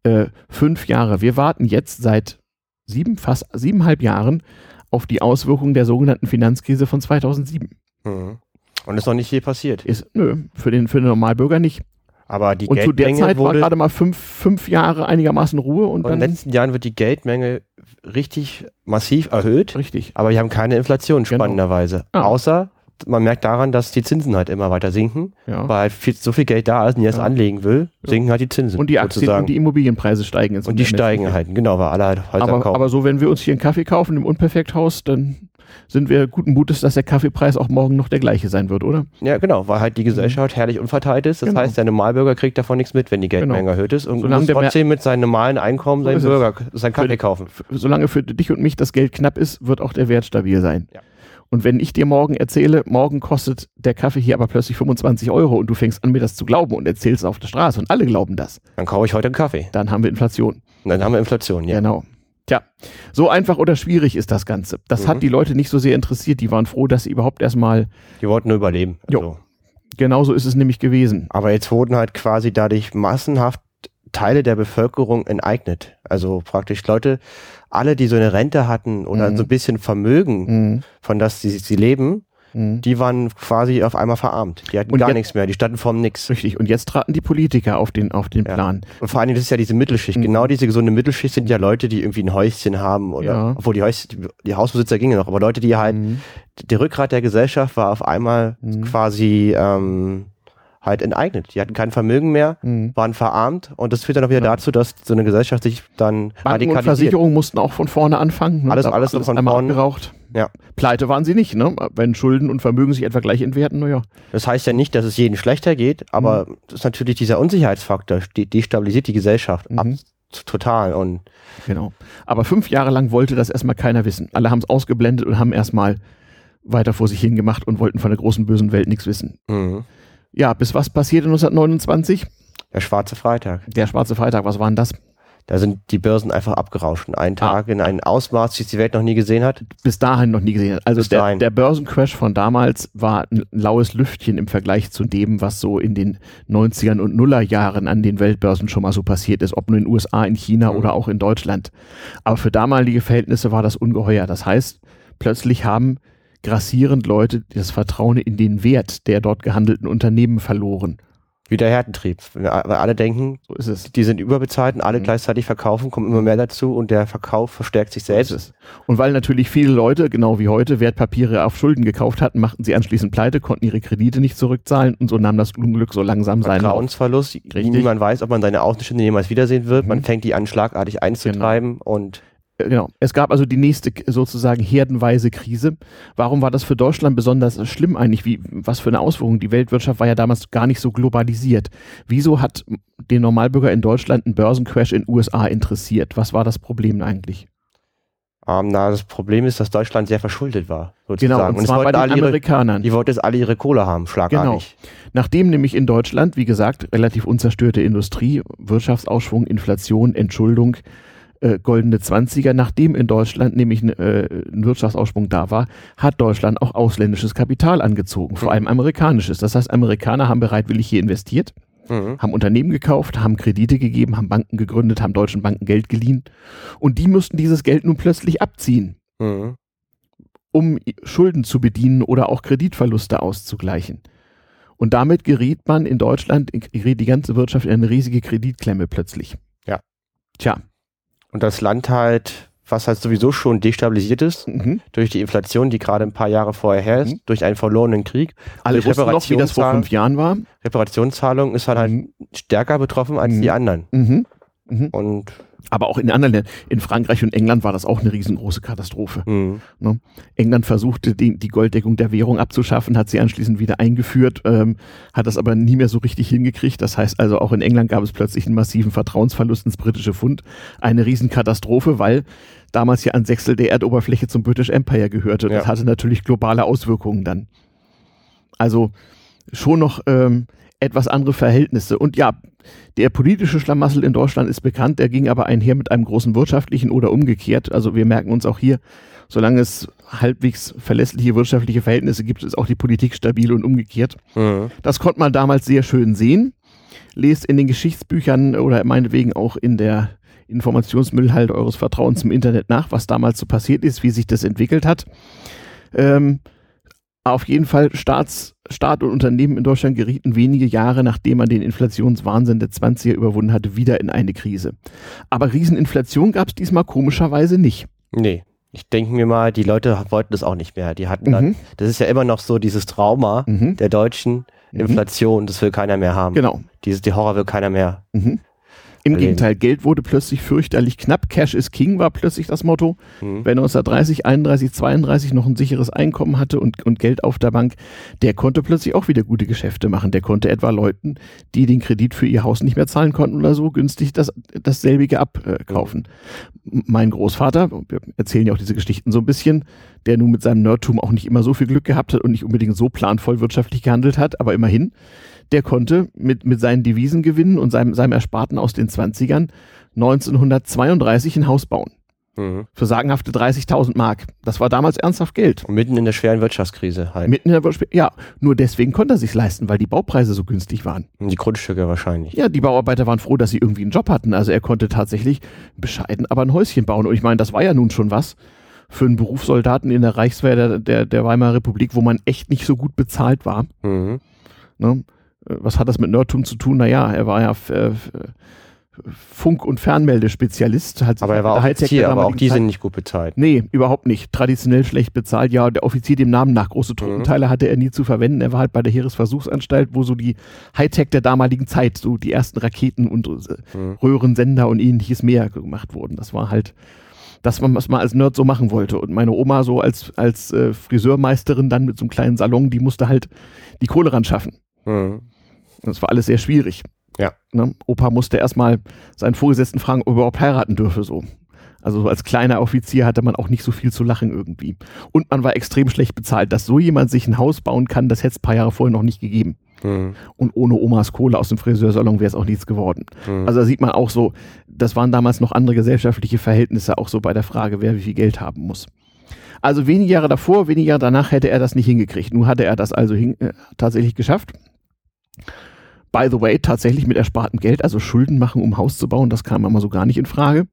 Äh, fünf Jahre. Wir warten jetzt seit sieben, fast siebeneinhalb Jahren auf die Auswirkungen der sogenannten Finanzkrise von 2007. Mhm. Und ist noch nicht je passiert. Ist, nö, für den, für den Normalbürger nicht. Aber die und zu der Zeit war gerade mal fünf, fünf Jahre einigermaßen Ruhe. Und, und in den letzten Jahren wird die Geldmenge richtig massiv erhöht. Richtig. Aber wir haben keine Inflation, genau. spannenderweise. Genau. Ah. Außer man merkt daran, dass die Zinsen halt immer weiter sinken, ja. weil viel, so viel Geld da ist und jetzt ja. anlegen will, sinken halt die Zinsen. Und die Aktien sozusagen. und die Immobilienpreise steigen jetzt. Und die steigen halt, genau, weil alle halt Häuser aber, kaufen. Aber so, wenn wir uns hier einen Kaffee kaufen im Unperfekthaus, dann sind wir guten Mutes, dass der Kaffeepreis auch morgen noch der gleiche sein wird, oder? Ja, genau, weil halt die Gesellschaft herrlich unverteilt ist. Das genau. heißt, der Normalbürger kriegt davon nichts mit, wenn die Geldmenge genau. erhöht ist und solange muss trotzdem mit seinem normalen Einkommen seinen Bürger, seinen Kaffee für, kaufen. Solange für dich und mich das Geld knapp ist, wird auch der Wert stabil sein. Ja. Und wenn ich dir morgen erzähle, morgen kostet der Kaffee hier aber plötzlich 25 Euro und du fängst an, mir das zu glauben und erzählst es auf der Straße und alle glauben das. Dann kaufe ich heute einen Kaffee. Dann haben wir Inflation. Dann haben wir Inflation, ja. Genau. Tja, so einfach oder schwierig ist das Ganze. Das mhm. hat die Leute nicht so sehr interessiert. Die waren froh, dass sie überhaupt erstmal. Die wollten nur überleben. Also. Jo. Genau so ist es nämlich gewesen. Aber jetzt wurden halt quasi dadurch massenhaft Teile der Bevölkerung enteignet. Also praktisch Leute, alle, die so eine Rente hatten oder mhm. so ein bisschen Vermögen, mhm. von das sie, sie leben, mhm. die waren quasi auf einmal verarmt. Die hatten und gar nichts mehr, die standen vorm Nix. Richtig, und jetzt traten die Politiker auf den, auf den ja. Plan. Und vor allem, das ist ja diese Mittelschicht. Mhm. Genau diese gesunde Mittelschicht sind ja Leute, die irgendwie ein Häuschen haben oder, ja. obwohl die, Häus die, die Hausbesitzer gingen noch, aber Leute, die halt, mhm. der Rückgrat der Gesellschaft war auf einmal mhm. quasi, ähm, halt enteignet. Die hatten kein Vermögen mehr, mhm. waren verarmt und das führt dann auch wieder ja. dazu, dass so eine Gesellschaft sich dann Banken radikalisiert. Und Versicherungen mussten auch von vorne anfangen. Ne? Alles, alles, alles von vorne. Abgeraucht. Ja. Pleite waren sie nicht, ne? Wenn Schulden und Vermögen sich etwa gleich entwerten, naja. Das heißt ja nicht, dass es jedem schlechter geht, aber mhm. das ist natürlich dieser Unsicherheitsfaktor, die destabilisiert die Gesellschaft mhm. ab, total und genau. Aber fünf Jahre lang wollte das erstmal keiner wissen. Alle haben es ausgeblendet und haben erstmal weiter vor sich hingemacht und wollten von der großen bösen Welt nichts wissen. Mhm. Ja, bis was passierte 1929? Der Schwarze Freitag. Der Schwarze Freitag, was war denn das? Da sind die Börsen einfach abgerauscht. Einen ah. Tag ah. in einem Ausmaß, wie es die Welt noch nie gesehen hat. Bis dahin noch nie gesehen hat. Also der, der, Börsencrash von damals war ein laues Lüftchen im Vergleich zu dem, was so in den 90ern und Nullerjahren an den Weltbörsen schon mal so passiert ist, ob nur in den USA, in China mhm. oder auch in Deutschland. Aber für damalige Verhältnisse war das ungeheuer. Das heißt, plötzlich haben grassierend Leute das Vertrauen in den Wert der dort gehandelten Unternehmen verloren. Wie der Härtentrieb. Weil alle denken, so ist es. die sind überbezahlt und alle mhm. gleichzeitig verkaufen, kommen immer mehr dazu und der Verkauf verstärkt sich selbst. Und weil natürlich viele Leute, genau wie heute, Wertpapiere auf Schulden gekauft hatten, machten sie anschließend pleite, konnten ihre Kredite nicht zurückzahlen und so nahm das Unglück so langsam seinen Vertrauensverlust. Niemand weiß, ob man seine Außenstände jemals wiedersehen wird. Mhm. Man fängt die an schlagartig einzutreiben genau. und Genau. Es gab also die nächste sozusagen herdenweise Krise. Warum war das für Deutschland besonders schlimm eigentlich? Wie, was für eine Auswirkung? Die Weltwirtschaft war ja damals gar nicht so globalisiert. Wieso hat den Normalbürger in Deutschland ein Börsencrash in USA interessiert? Was war das Problem eigentlich? Ähm, na, das Problem ist, dass Deutschland sehr verschuldet war. Sozusagen. Genau, und, und zwar bei den Amerikanern. Ihre, die wollten jetzt alle ihre Kohle haben, schlagartig. Genau. Nachdem nämlich in Deutschland, wie gesagt, relativ unzerstörte Industrie, Wirtschaftsausschwung, Inflation, Entschuldung, äh, goldene Zwanziger, nachdem in Deutschland nämlich äh, ein Wirtschaftsausprung da war, hat Deutschland auch ausländisches Kapital angezogen, vor allem amerikanisches. Das heißt, Amerikaner haben bereitwillig hier investiert, mhm. haben Unternehmen gekauft, haben Kredite gegeben, haben Banken gegründet, haben deutschen Banken Geld geliehen und die mussten dieses Geld nun plötzlich abziehen. Mhm. um Schulden zu bedienen oder auch Kreditverluste auszugleichen. Und damit geriet man in Deutschland, geriet die ganze Wirtschaft in eine riesige Kreditklemme plötzlich. Ja. Tja, und das Land halt, was halt sowieso schon destabilisiert ist, mhm. durch die Inflation, die gerade ein paar Jahre vorher herrscht, mhm. durch einen verlorenen Krieg. Alle wussten noch, wie das vor fünf Jahren war. Reparationszahlung ist halt, halt stärker betroffen als die mhm. anderen. Mhm. Mhm. Und aber auch in anderen Ländern, in Frankreich und England war das auch eine riesengroße Katastrophe. Mhm. Ne? England versuchte die, die, Golddeckung der Währung abzuschaffen, hat sie anschließend wieder eingeführt, ähm, hat das aber nie mehr so richtig hingekriegt. Das heißt also, auch in England gab es plötzlich einen massiven Vertrauensverlust ins britische Pfund. Eine Riesenkatastrophe, weil damals ja ein Sechstel der Erdoberfläche zum British Empire gehörte. Das ja. hatte natürlich globale Auswirkungen dann. Also schon noch ähm, etwas andere Verhältnisse. Und ja, der politische Schlamassel in Deutschland ist bekannt, der ging aber einher mit einem großen wirtschaftlichen oder umgekehrt. Also wir merken uns auch hier, solange es halbwegs verlässliche wirtschaftliche Verhältnisse gibt, ist auch die Politik stabil und umgekehrt. Mhm. Das konnte man damals sehr schön sehen. lest in den Geschichtsbüchern oder meinetwegen auch in der Informationsmüllhalde eures Vertrauens im Internet nach, was damals so passiert ist, wie sich das entwickelt hat. Ähm, auf jeden Fall Staats, Staat und Unternehmen in Deutschland gerieten wenige Jahre, nachdem man den Inflationswahnsinn der 20er überwunden hatte, wieder in eine Krise. Aber Rieseninflation gab es diesmal komischerweise nicht. Nee. Ich denke mir mal, die Leute wollten das auch nicht mehr. Die hatten dann, mhm. das ist ja immer noch so dieses Trauma mhm. der Deutschen, mhm. Inflation, das will keiner mehr haben. Genau. Dieses, die Horror will keiner mehr. Mhm. Im erleben. Gegenteil, Geld wurde plötzlich fürchterlich knapp. Cash is King war plötzlich das Motto. Mhm. Wer 1930, 31, 32 noch ein sicheres Einkommen hatte und, und Geld auf der Bank, der konnte plötzlich auch wieder gute Geschäfte machen. Der konnte etwa Leuten, die den Kredit für ihr Haus nicht mehr zahlen konnten oder so, günstig das, dasselbige abkaufen. Mhm. Mein Großvater, wir erzählen ja auch diese Geschichten so ein bisschen, der nun mit seinem Nerdtum auch nicht immer so viel Glück gehabt hat und nicht unbedingt so planvoll wirtschaftlich gehandelt hat, aber immerhin, der konnte mit, mit seinen Devisengewinnen und seinem, seinem Ersparten aus den 20ern 1932 ein Haus bauen. Mhm. Für sagenhafte 30.000 Mark. Das war damals ernsthaft Geld. Und mitten in der schweren Wirtschaftskrise halt. Mitten in der Wirtschaftskrise, ja. Nur deswegen konnte er sich leisten, weil die Baupreise so günstig waren. Die Grundstücke wahrscheinlich. Ja, die Bauarbeiter waren froh, dass sie irgendwie einen Job hatten. Also er konnte tatsächlich bescheiden, aber ein Häuschen bauen. Und ich meine, das war ja nun schon was für einen Berufssoldaten in der Reichswehr der, der, der Weimarer Republik, wo man echt nicht so gut bezahlt war. Mhm. Ne? Was hat das mit Nerdtum zu tun? Naja, er war ja äh, Funk- und Fernmeldespezialist. aber er war auch Offizier, aber auch die Zeit. sind nicht gut bezahlt. Nee, überhaupt nicht. Traditionell schlecht bezahlt. Ja, der Offizier dem Namen nach. Große Truppenteile mhm. hatte er nie zu verwenden. Er war halt bei der Heeresversuchsanstalt, wo so die Hightech der damaligen Zeit, so die ersten Raketen und äh, mhm. Röhrensender und ähnliches mehr gemacht wurden. Das war halt das, was man als Nerd so machen wollte. Und meine Oma so als, als äh, Friseurmeisterin dann mit so einem kleinen Salon, die musste halt die Kohle ran schaffen. Mhm. Das war alles sehr schwierig. Ja. Ne? Opa musste erstmal seinen Vorgesetzten fragen, ob er überhaupt heiraten dürfe, so. Also so als kleiner Offizier hatte man auch nicht so viel zu lachen irgendwie. Und man war extrem schlecht bezahlt. Dass so jemand sich ein Haus bauen kann, das hätte es ein paar Jahre vorher noch nicht gegeben. Mhm. Und ohne Omas Kohle aus dem Friseursalon wäre es auch nichts geworden. Mhm. Also da sieht man auch so, das waren damals noch andere gesellschaftliche Verhältnisse, auch so bei der Frage, wer wie viel Geld haben muss. Also wenige Jahre davor, wenige Jahre danach hätte er das nicht hingekriegt. Nun hatte er das also äh, tatsächlich geschafft. By the way, tatsächlich mit erspartem Geld, also Schulden machen, um Haus zu bauen, das kam immer so gar nicht in Frage.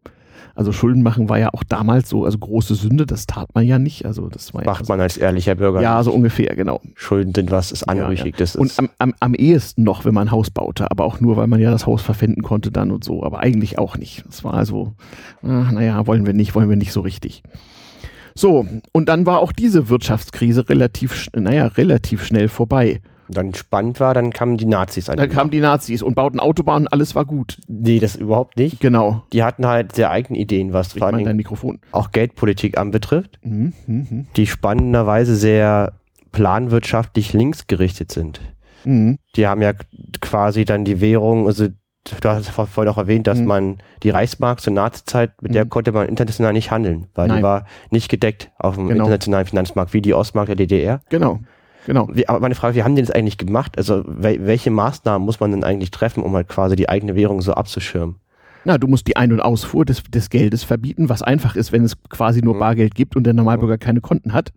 Also Schulden machen war ja auch damals so, also große Sünde, das tat man ja nicht. Also das war Macht ja, man als ehrlicher Bürger. Ja, so ungefähr, genau. Schulden sind was, ist anrüchig. Ja, ja. Und am, am, am ehesten noch, wenn man ein Haus baute, aber auch nur, weil man ja das Haus verpfänden konnte dann und so, aber eigentlich auch nicht. Das war also, ach, naja, wollen wir nicht, wollen wir nicht so richtig. So, und dann war auch diese Wirtschaftskrise relativ, naja, relativ schnell vorbei dann spannend war, dann kamen die Nazis an. Dann kamen die Nazis und bauten Autobahnen, alles war gut. Nee, das überhaupt nicht. Genau. Die hatten halt sehr eigene Ideen, was ich vor allem dein Mikrofon. auch Geldpolitik anbetrifft, mhm, mh, mh. die spannenderweise sehr planwirtschaftlich linksgerichtet sind. Mhm. Die haben ja quasi dann die Währung, also du hast vorhin auch erwähnt, dass mhm. man die Reichsmark zur Nazizeit, mit der mhm. konnte man international nicht handeln, weil Nein. die war nicht gedeckt auf dem genau. internationalen Finanzmarkt wie die Ostmark der DDR. Genau. Genau. Wie, aber meine Frage, wie haben die das eigentlich gemacht? Also wel, welche Maßnahmen muss man denn eigentlich treffen, um halt quasi die eigene Währung so abzuschirmen? Na, du musst die Ein- und Ausfuhr des, des Geldes verbieten, was einfach ist, wenn es quasi nur mhm. Bargeld gibt und der Normalbürger mhm. keine Konten hat.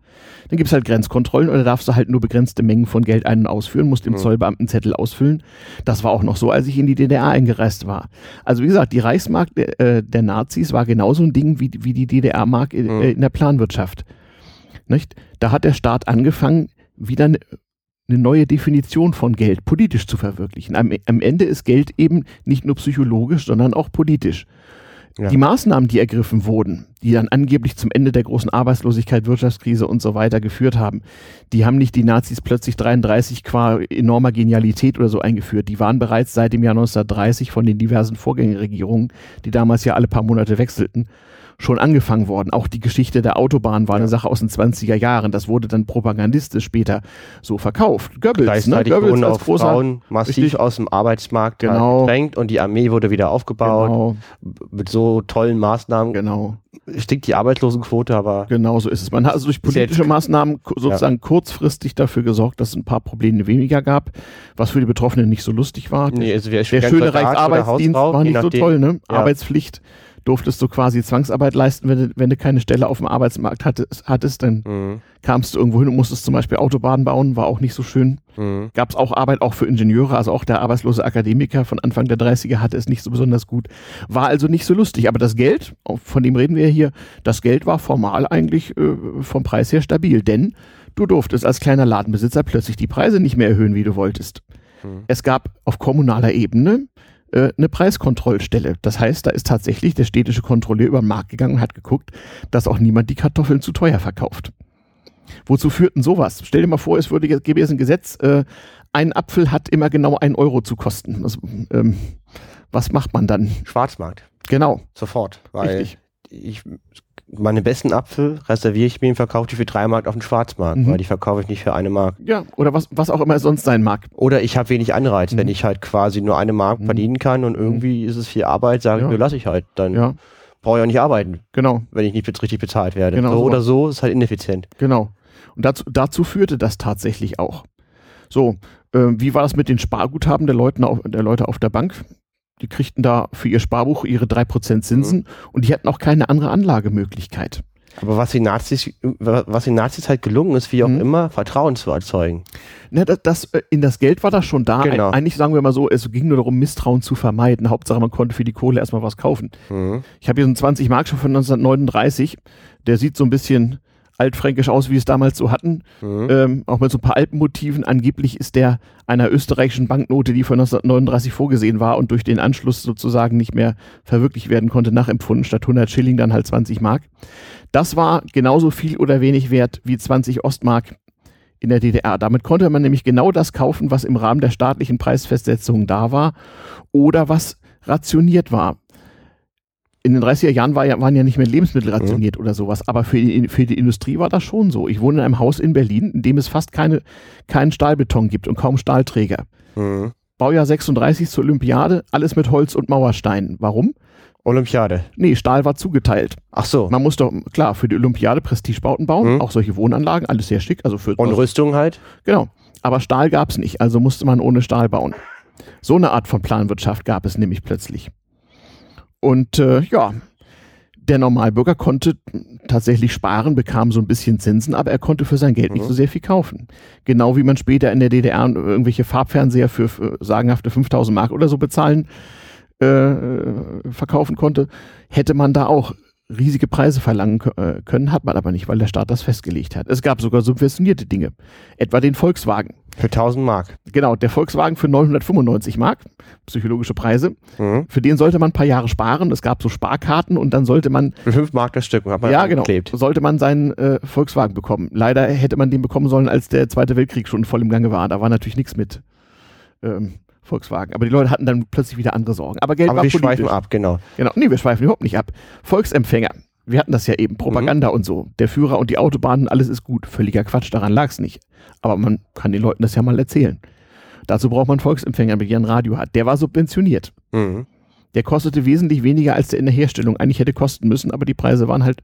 Dann gibt es halt Grenzkontrollen oder darfst du halt nur begrenzte Mengen von Geld ein- und ausführen, musst dem mhm. Zollbeamten Zettel ausfüllen. Das war auch noch so, als ich in die DDR eingereist war. Also wie gesagt, die Reichsmark der, äh, der Nazis war genauso ein Ding wie, wie die DDR-Mark in, äh, in der Planwirtschaft. Nicht? Da hat der Staat angefangen, wieder eine, eine neue Definition von Geld politisch zu verwirklichen. Am, am, Ende ist Geld eben nicht nur psychologisch, sondern auch politisch. Ja. Die Maßnahmen, die ergriffen wurden, die dann angeblich zum Ende der großen Arbeitslosigkeit, Wirtschaftskrise und so weiter geführt haben, die haben nicht die Nazis plötzlich 33 qua enormer Genialität oder so eingeführt. Die waren bereits seit dem Jahr 1930 von den diversen Vorgängerregierungen, die damals ja alle paar Monate wechselten, schon angefangen worden. Auch die Geschichte der Autobahn war eine Sache aus den 20er Jahren. Das wurde dann propagandistisch später so verkauft. Goebbels, ne? Goebbels als großer, Frauen massiv richtig, aus dem Arbeitsmarkt genau. gedrängt und die Armee wurde wieder aufgebaut genau. mit so tollen Maßnahmen. Genau. Stinkt die Arbeitslosenquote, aber. Genau so ist es. Man hat also durch politische Maßnahmen sozusagen ja. kurzfristig dafür gesorgt, dass es ein paar Probleme weniger gab, was für die Betroffenen nicht so lustig war. Nee, also der schöne Reichsarbeitsdienst war nicht so toll, ne? Ja. Arbeitspflicht durftest du quasi Zwangsarbeit leisten, wenn du, wenn du keine Stelle auf dem Arbeitsmarkt hattest, hattest dann mhm. kamst du irgendwo hin und musstest zum Beispiel Autobahnen bauen, war auch nicht so schön. Mhm. Gab es auch Arbeit auch für Ingenieure, also auch der arbeitslose Akademiker von Anfang der 30er hatte es nicht so besonders gut. War also nicht so lustig, aber das Geld, von dem reden wir hier, das Geld war formal eigentlich äh, vom Preis her stabil, denn du durftest als kleiner Ladenbesitzer plötzlich die Preise nicht mehr erhöhen, wie du wolltest. Mhm. Es gab auf kommunaler Ebene äh, eine Preiskontrollstelle. Das heißt, da ist tatsächlich der städtische Kontrolleur über den Markt gegangen und hat geguckt, dass auch niemand die Kartoffeln zu teuer verkauft. Wozu führt denn sowas? Stell dir mal vor, es würde jetzt, gäbe jetzt ein Gesetz, äh, ein Apfel hat immer genau einen Euro zu kosten. Also, ähm, was macht man dann? Schwarzmarkt. Genau. Sofort. Weil Richtig. ich meine besten Apfel reserviere ich mir und verkaufe die für drei Mark auf dem Schwarzmarkt, mhm. weil die verkaufe ich nicht für eine Mark. Ja, oder was, was auch immer es sonst sein mag. Oder ich habe wenig Anreiz, mhm. wenn ich halt quasi nur eine Mark mhm. verdienen kann und irgendwie ist es viel Arbeit, sage ja. ich, nur lasse ich halt. Dann ja. brauche ich auch nicht arbeiten. Genau. Wenn ich nicht richtig bezahlt werde. Genau, so, so oder so ist halt ineffizient. Genau. Und dazu, dazu führte das tatsächlich auch. So, äh, wie war das mit den Sparguthaben der, Leute auf, der Leute auf der Bank? Die kriegten da für ihr Sparbuch ihre 3% Zinsen mhm. und die hatten auch keine andere Anlagemöglichkeit. Aber was den Nazis, was den Nazis halt gelungen ist, wie auch mhm. immer, Vertrauen zu erzeugen. Na, das, das, äh, in das Geld war das schon da. Genau. Eigentlich sagen wir mal so, es ging nur darum, Misstrauen zu vermeiden. Hauptsache, man konnte für die Kohle erstmal was kaufen. Mhm. Ich habe hier so einen 20 Mark schon von 1939. Der sieht so ein bisschen altfränkisch aus, wie es damals so hatten. Mhm. Ähm, auch mit so ein paar Alpenmotiven. Angeblich ist der einer österreichischen Banknote, die von 1939 vorgesehen war und durch den Anschluss sozusagen nicht mehr verwirklicht werden konnte, nachempfunden. Statt 100 Schilling dann halt 20 Mark. Das war genauso viel oder wenig wert wie 20 Ostmark in der DDR. Damit konnte man nämlich genau das kaufen, was im Rahmen der staatlichen Preisfestsetzung da war oder was rationiert war in den 30er Jahren war ja, waren ja nicht mehr Lebensmittel rationiert mhm. oder sowas, aber für die, für die Industrie war das schon so. Ich wohne in einem Haus in Berlin, in dem es fast keine, keinen Stahlbeton gibt und kaum Stahlträger. Mhm. Baujahr 36 zur Olympiade, alles mit Holz und Mauersteinen. Warum? Olympiade. Nee, Stahl war zugeteilt. Ach so. Man muss doch, klar, für die Olympiade Prestigebauten bauen, mhm. auch solche Wohnanlagen, alles sehr schick. Also für und Rüstung halt? Genau. Aber Stahl gab es nicht, also musste man ohne Stahl bauen. So eine Art von Planwirtschaft gab es nämlich plötzlich. Und äh, ja, der Normalbürger konnte tatsächlich sparen, bekam so ein bisschen Zinsen, aber er konnte für sein Geld mhm. nicht so sehr viel kaufen. Genau wie man später in der DDR irgendwelche Farbfernseher für, für sagenhafte 5000 Mark oder so bezahlen, äh, verkaufen konnte, hätte man da auch riesige Preise verlangen äh, können, hat man aber nicht, weil der Staat das festgelegt hat. Es gab sogar subventionierte Dinge, etwa den Volkswagen. Für 1000 Mark. Genau, der Volkswagen für 995 Mark, psychologische Preise. Mhm. Für den sollte man ein paar Jahre sparen. Es gab so Sparkarten und dann sollte man. Für 5 Mark das Stück, hat man Ja, genau. Geklebt. Sollte man seinen äh, Volkswagen bekommen. Leider hätte man den bekommen sollen, als der Zweite Weltkrieg schon voll im Gange war. Da war natürlich nichts mit. Ähm, Volkswagen. Aber die Leute hatten dann plötzlich wieder andere Sorgen. Aber Geld Aber war wir politisch. schweifen ab, genau. Genau. Nee, wir schweifen überhaupt nicht ab. Volksempfänger. Wir hatten das ja eben, Propaganda mhm. und so. Der Führer und die Autobahnen, alles ist gut. Völliger Quatsch, daran lag es nicht. Aber man kann den Leuten das ja mal erzählen. Dazu braucht man Volksempfänger, mit dem ein Radio hat. Der war subventioniert. Mhm. Der kostete wesentlich weniger, als der in der Herstellung eigentlich hätte kosten müssen, aber die Preise waren halt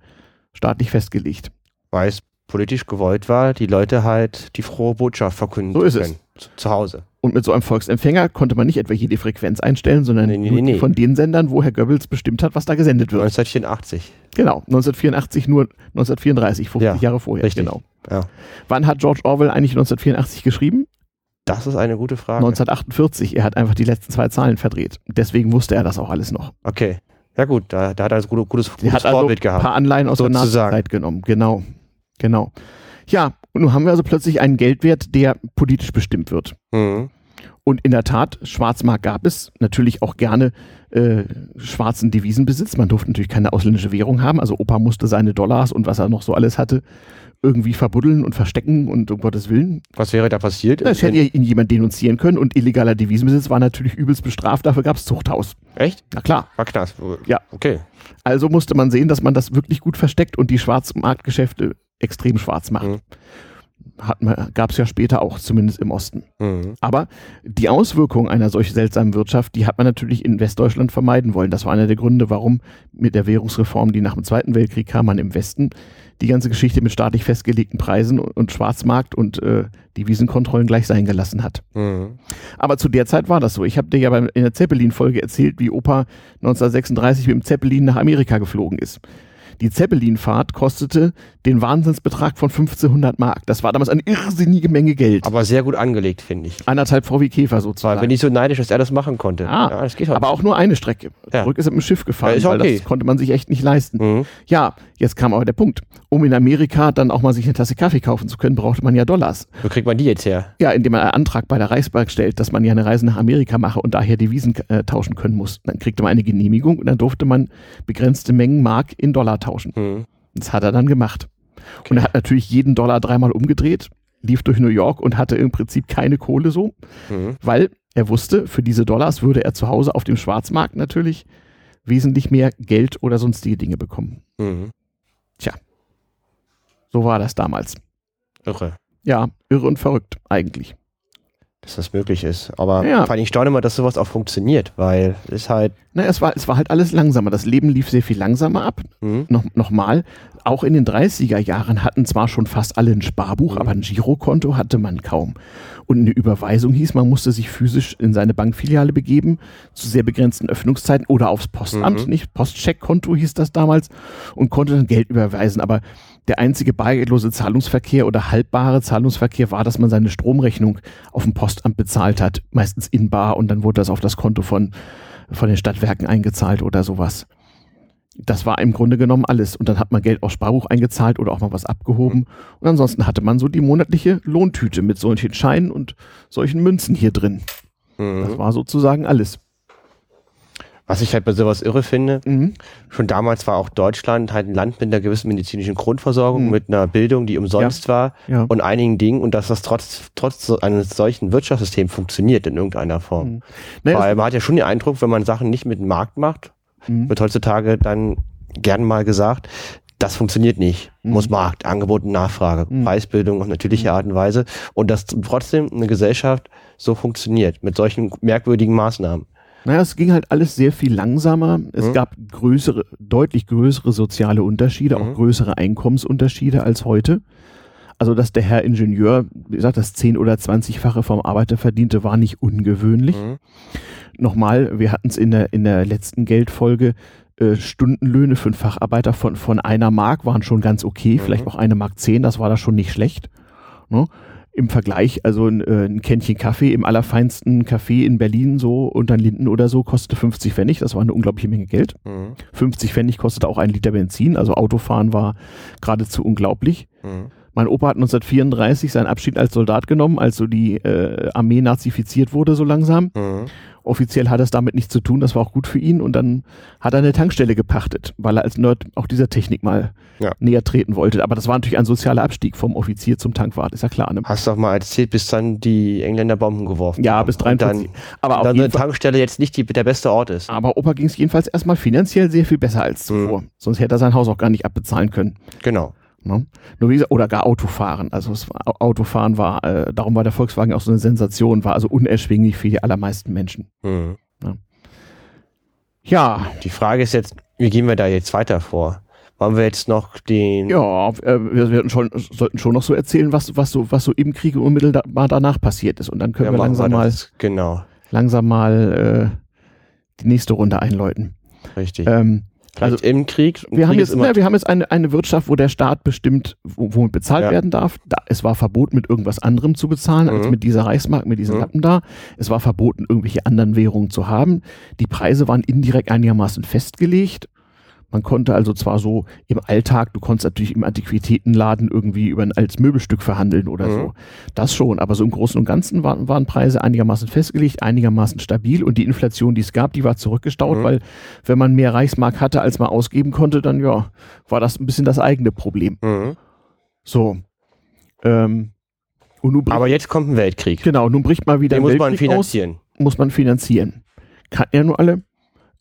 staatlich festgelegt. Weil es politisch gewollt war, die Leute halt die frohe Botschaft verkünden so zu können. Es. Zu Hause. Und mit so einem Volksempfänger konnte man nicht etwa jede Frequenz einstellen, sondern nee, nee, nee, von den Sendern, wo Herr Goebbels bestimmt hat, was da gesendet wird. 1984. Genau, 1984 nur 1934, 50 ja, Jahre vorher. Richtig. Genau. Ja. Wann hat George Orwell eigentlich 1984 geschrieben? Das ist eine gute Frage. 1948. Er hat einfach die letzten zwei Zahlen verdreht. Deswegen wusste er das auch alles noch. Okay. Ja gut, da, da hat er ein gutes, gutes, gutes hat also Vorbild gehabt. ein paar Anleihen aus sozusagen. der Nazizeit genommen. Genau. Genau. Ja, und nun haben wir also plötzlich einen Geldwert, der politisch bestimmt wird. Mhm. Und in der Tat, Schwarzmarkt gab es natürlich auch gerne äh, schwarzen Devisenbesitz. Man durfte natürlich keine ausländische Währung haben. Also Opa musste seine Dollars und was er noch so alles hatte, irgendwie verbuddeln und verstecken und um Gottes Willen. Was wäre da passiert? Es hätte ihn jemand denunzieren können und illegaler Devisenbesitz war natürlich übelst bestraft, dafür gab es Zuchthaus. Echt? Na klar. War Knast. Ja. Okay. Also musste man sehen, dass man das wirklich gut versteckt und die Schwarzmarktgeschäfte extrem schwarz macht. Mhm. Gab es ja später auch, zumindest im Osten. Mhm. Aber die Auswirkungen einer solch seltsamen Wirtschaft, die hat man natürlich in Westdeutschland vermeiden wollen. Das war einer der Gründe, warum mit der Währungsreform, die nach dem Zweiten Weltkrieg kam, man im Westen die ganze Geschichte mit staatlich festgelegten Preisen und Schwarzmarkt und äh, Devisenkontrollen gleich sein gelassen hat. Mhm. Aber zu der Zeit war das so. Ich habe dir ja in der Zeppelin-Folge erzählt, wie Opa 1936 mit dem Zeppelin nach Amerika geflogen ist. Die Zeppelin-Fahrt kostete den Wahnsinnsbetrag von 1500 Mark. Das war damals eine irrsinnige Menge Geld. Aber sehr gut angelegt, finde ich. Anderthalb VW Käfer sozusagen. War, bin ich so neidisch, dass er das machen konnte. Ah, ja, das geht halt aber auch nur eine Strecke. Ja. Zurück ist er mit dem Schiff gefahren, ja, okay. weil das konnte man sich echt nicht leisten. Mhm. Ja, jetzt kam aber der Punkt. Um in Amerika dann auch mal sich eine Tasse Kaffee kaufen zu können, brauchte man ja Dollars. Wo kriegt man die jetzt her? Ja, indem man einen Antrag bei der Reichsbank stellt, dass man ja eine Reise nach Amerika mache und daher Devisen äh, tauschen können muss. Dann kriegte man eine Genehmigung und dann durfte man begrenzte Mengen Mark in Dollar tauschen. Mhm. Das hat er dann gemacht. Okay. Und er hat natürlich jeden Dollar dreimal umgedreht, lief durch New York und hatte im Prinzip keine Kohle so, mhm. weil er wusste, für diese Dollars würde er zu Hause auf dem Schwarzmarkt natürlich wesentlich mehr Geld oder sonstige Dinge bekommen. Mhm. Tja, so war das damals. Irre. Ja, irre und verrückt eigentlich dass das möglich ist. Aber ja. vor allem, ich staune immer, dass sowas auch funktioniert, weil es halt. Naja, es war, es war halt alles langsamer. Das Leben lief sehr viel langsamer ab. Mhm. Noch, Nochmal, auch in den 30er Jahren hatten zwar schon fast alle ein Sparbuch, mhm. aber ein Girokonto hatte man kaum. Und eine Überweisung hieß, man musste sich physisch in seine Bankfiliale begeben, zu sehr begrenzten Öffnungszeiten oder aufs Postamt, mhm. nicht? Postcheckkonto hieß das damals und konnte dann Geld überweisen. Aber der einzige bargeldlose Zahlungsverkehr oder halbbare Zahlungsverkehr war, dass man seine Stromrechnung auf dem Postamt bezahlt hat, meistens in bar und dann wurde das auf das Konto von, von den Stadtwerken eingezahlt oder sowas. Das war im Grunde genommen alles. Und dann hat man Geld aus Sparbuch eingezahlt oder auch mal was abgehoben. Und ansonsten hatte man so die monatliche Lohntüte mit solchen Scheinen und solchen Münzen hier drin. Mhm. Das war sozusagen alles. Was ich halt bei sowas irre finde, mhm. schon damals war auch Deutschland halt ein Land mit einer gewissen medizinischen Grundversorgung, mhm. mit einer Bildung, die umsonst ja. war ja. und einigen Dingen und dass das trotz, trotz eines solchen Wirtschaftssystems funktioniert in irgendeiner Form. Mhm. Naja, Weil man hat ja schon den Eindruck, wenn man Sachen nicht mit dem Markt macht, mhm. wird heutzutage dann gern mal gesagt, das funktioniert nicht. Mhm. Muss Markt, Angebot und Nachfrage, mhm. Preisbildung auf natürliche Art und Weise. Und dass trotzdem eine Gesellschaft so funktioniert, mit solchen merkwürdigen Maßnahmen. Naja, es ging halt alles sehr viel langsamer. Es mhm. gab größere, deutlich größere soziale Unterschiede, mhm. auch größere Einkommensunterschiede als heute. Also, dass der Herr Ingenieur, wie gesagt, das 10- oder 20-fache vom Arbeiter verdiente, war nicht ungewöhnlich. Mhm. Nochmal, wir hatten es in der, in der letzten Geldfolge, äh, Stundenlöhne für einen Facharbeiter von, von einer Mark waren schon ganz okay, mhm. vielleicht auch eine Mark zehn, das war da schon nicht schlecht. Ne? Im Vergleich, also ein, äh, ein Kännchen Kaffee im allerfeinsten Café in Berlin, so unter Linden oder so, kostete 50 Pfennig. Das war eine unglaubliche Menge Geld. Mhm. 50 Pfennig kostete auch ein Liter Benzin. Also Autofahren war geradezu unglaublich. Mhm. Mein Opa hat 1934 seinen Abschied als Soldat genommen, als so die äh, Armee nazifiziert wurde so langsam. Mhm. Offiziell hat es damit nichts zu tun, das war auch gut für ihn. Und dann hat er eine Tankstelle gepachtet, weil er als Nerd auch dieser Technik mal ja. näher treten wollte. Aber das war natürlich ein sozialer Abstieg vom Offizier zum Tankwart, ist ja klar. Ne? Hast du auch mal erzählt, bis dann die Engländer Bomben geworfen Ja, bis 43. Dann, aber dann eine Tankstelle jetzt nicht die, der beste Ort ist. Aber Opa ging es jedenfalls erstmal finanziell sehr viel besser als zuvor. Mhm. Sonst hätte er sein Haus auch gar nicht abbezahlen können. Genau. Ne? Nur wie, oder gar Autofahren. Also war, Autofahren war, äh, darum war der Volkswagen auch so eine Sensation, war also unerschwinglich für die allermeisten Menschen. Mhm. Ne? Ja. Die Frage ist jetzt, wie gehen wir da jetzt weiter vor? Wollen wir jetzt noch den. Ja, äh, wir, wir schon, sollten schon noch so erzählen, was, was, so, was so im Krieg unmittelbar danach passiert ist. Und dann können ja, wir langsam wir mal. Genau. Langsam mal äh, die nächste Runde einläuten. Richtig. Ähm, also im Krieg. Wir, Krieg haben jetzt, na, wir haben jetzt eine, eine Wirtschaft, wo der Staat bestimmt, womit bezahlt ja. werden darf. Da, es war verboten, mit irgendwas anderem zu bezahlen, mhm. als mit dieser Reichsmark, mit diesen mhm. Lappen da. Es war verboten, irgendwelche anderen Währungen zu haben. Die Preise waren indirekt einigermaßen festgelegt. Man konnte also zwar so im Alltag, du konntest natürlich im Antiquitätenladen irgendwie über ein altes Möbelstück verhandeln oder mhm. so. Das schon, aber so im Großen und Ganzen waren, waren Preise einigermaßen festgelegt, einigermaßen stabil und die Inflation, die es gab, die war zurückgestaut, mhm. weil wenn man mehr Reichsmark hatte, als man ausgeben konnte, dann ja, war das ein bisschen das eigene Problem. Mhm. So. Ähm, aber jetzt kommt ein Weltkrieg. Genau, nun bricht mal wieder Den ein muss Weltkrieg man finanzieren. Aus, muss man finanzieren. Kann ja nur alle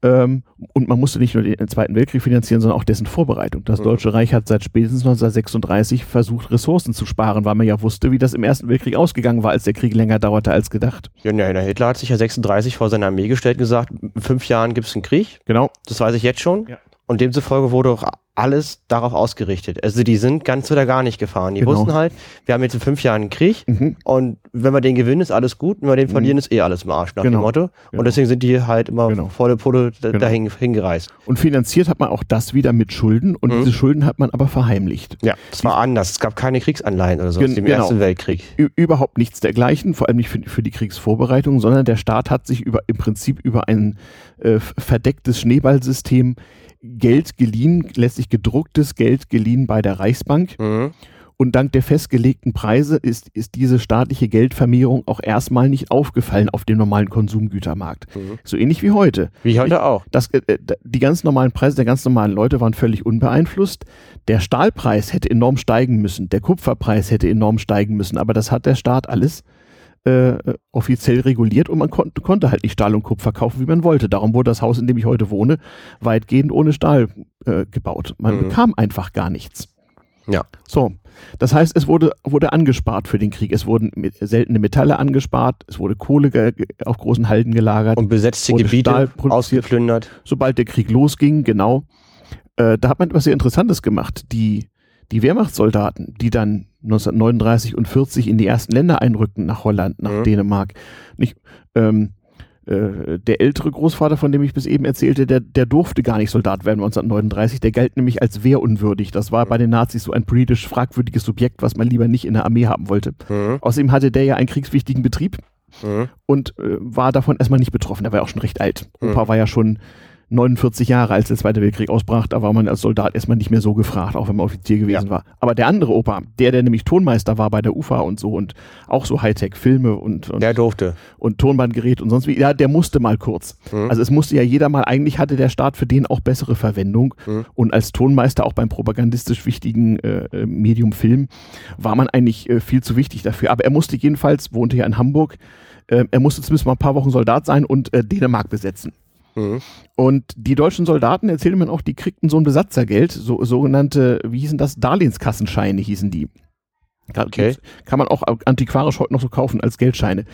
und man musste nicht nur den Zweiten Weltkrieg finanzieren, sondern auch dessen Vorbereitung. Das mhm. Deutsche Reich hat seit spätestens 1936 versucht, Ressourcen zu sparen, weil man ja wusste, wie das im Ersten Weltkrieg ausgegangen war, als der Krieg länger dauerte als gedacht. Ja, ja Hitler hat sich ja 36 vor seiner Armee gestellt und gesagt, in fünf Jahren gibt es einen Krieg. Genau. Das weiß ich jetzt schon. Ja. Und demzufolge wurde auch alles darauf ausgerichtet. Also die sind ganz oder gar nicht gefahren. Die genau. wussten halt, wir haben jetzt in fünf Jahren einen Krieg mhm. und wenn wir den gewinnen, ist alles gut, wenn wir den mhm. verlieren, ist eh alles im Arsch, nach genau. dem Motto. Genau. Und deswegen sind die halt immer genau. volle Pulle genau. dahin hingereist. Und finanziert hat man auch das wieder mit Schulden und mhm. diese Schulden hat man aber verheimlicht. Ja, das war anders. Es gab keine Kriegsanleihen oder so im genau. Ersten Weltkrieg. Ü überhaupt nichts dergleichen, vor allem nicht für, für, die Kriegsvorbereitung, sondern der Staat hat sich über, im Prinzip über ein äh, verdecktes Schneeballsystem Geld geliehen, letztlich gedrucktes Geld geliehen bei der Reichsbank. Mhm. Und dank der festgelegten Preise ist, ist diese staatliche Geldvermehrung auch erstmal nicht aufgefallen auf dem normalen Konsumgütermarkt. Mhm. So ähnlich wie heute. Wie heute auch. Das, äh, äh, die ganz normalen Preise der ganz normalen Leute waren völlig unbeeinflusst. Der Stahlpreis hätte enorm steigen müssen, der Kupferpreis hätte enorm steigen müssen, aber das hat der Staat alles äh, offiziell reguliert und man kon konnte halt nicht Stahl und Kupfer kaufen, wie man wollte. Darum wurde das Haus, in dem ich heute wohne, weitgehend ohne Stahl äh, gebaut. Man mhm. bekam einfach gar nichts. Ja. So. Das heißt, es wurde, wurde angespart für den Krieg. Es wurden seltene Metalle angespart, es wurde Kohle auf großen Halden gelagert. Und besetzte Gebiete ausgeplündert. Sobald der Krieg losging, genau. Äh, da hat man etwas sehr Interessantes gemacht. Die die Wehrmachtssoldaten, die dann 1939 und 40 in die ersten Länder einrückten, nach Holland, nach mhm. Dänemark, nicht, ähm, äh, der ältere Großvater, von dem ich bis eben erzählte, der, der durfte gar nicht Soldat werden 1939. Der galt nämlich als wehrunwürdig. Das war mhm. bei den Nazis so ein politisch fragwürdiges Subjekt, was man lieber nicht in der Armee haben wollte. Mhm. Außerdem hatte der ja einen kriegswichtigen Betrieb mhm. und äh, war davon erstmal nicht betroffen. Er war ja auch schon recht alt. Opa mhm. war ja schon 49 Jahre, als der Zweite Weltkrieg ausbrach, da war man als Soldat erstmal nicht mehr so gefragt, auch wenn man Offizier gewesen ja. war. Aber der andere Opa, der, der nämlich Tonmeister war bei der UFA und so und auch so Hightech-Filme und, und, Der durfte. Und Tonbandgerät und sonst wie, ja, der musste mal kurz. Mhm. Also es musste ja jeder mal, eigentlich hatte der Staat für den auch bessere Verwendung. Mhm. Und als Tonmeister auch beim propagandistisch wichtigen äh, äh, Medium Film war man eigentlich äh, viel zu wichtig dafür. Aber er musste jedenfalls, wohnte ja in Hamburg, äh, er musste zumindest mal ein paar Wochen Soldat sein und äh, Dänemark besetzen. Mhm. Und die deutschen Soldaten, erzählte man auch, die kriegten so ein Besatzergeld, so, sogenannte, wie hießen das, Darlehenskassenscheine hießen die. Okay. Kann man auch antiquarisch heute noch so kaufen als Geldscheine.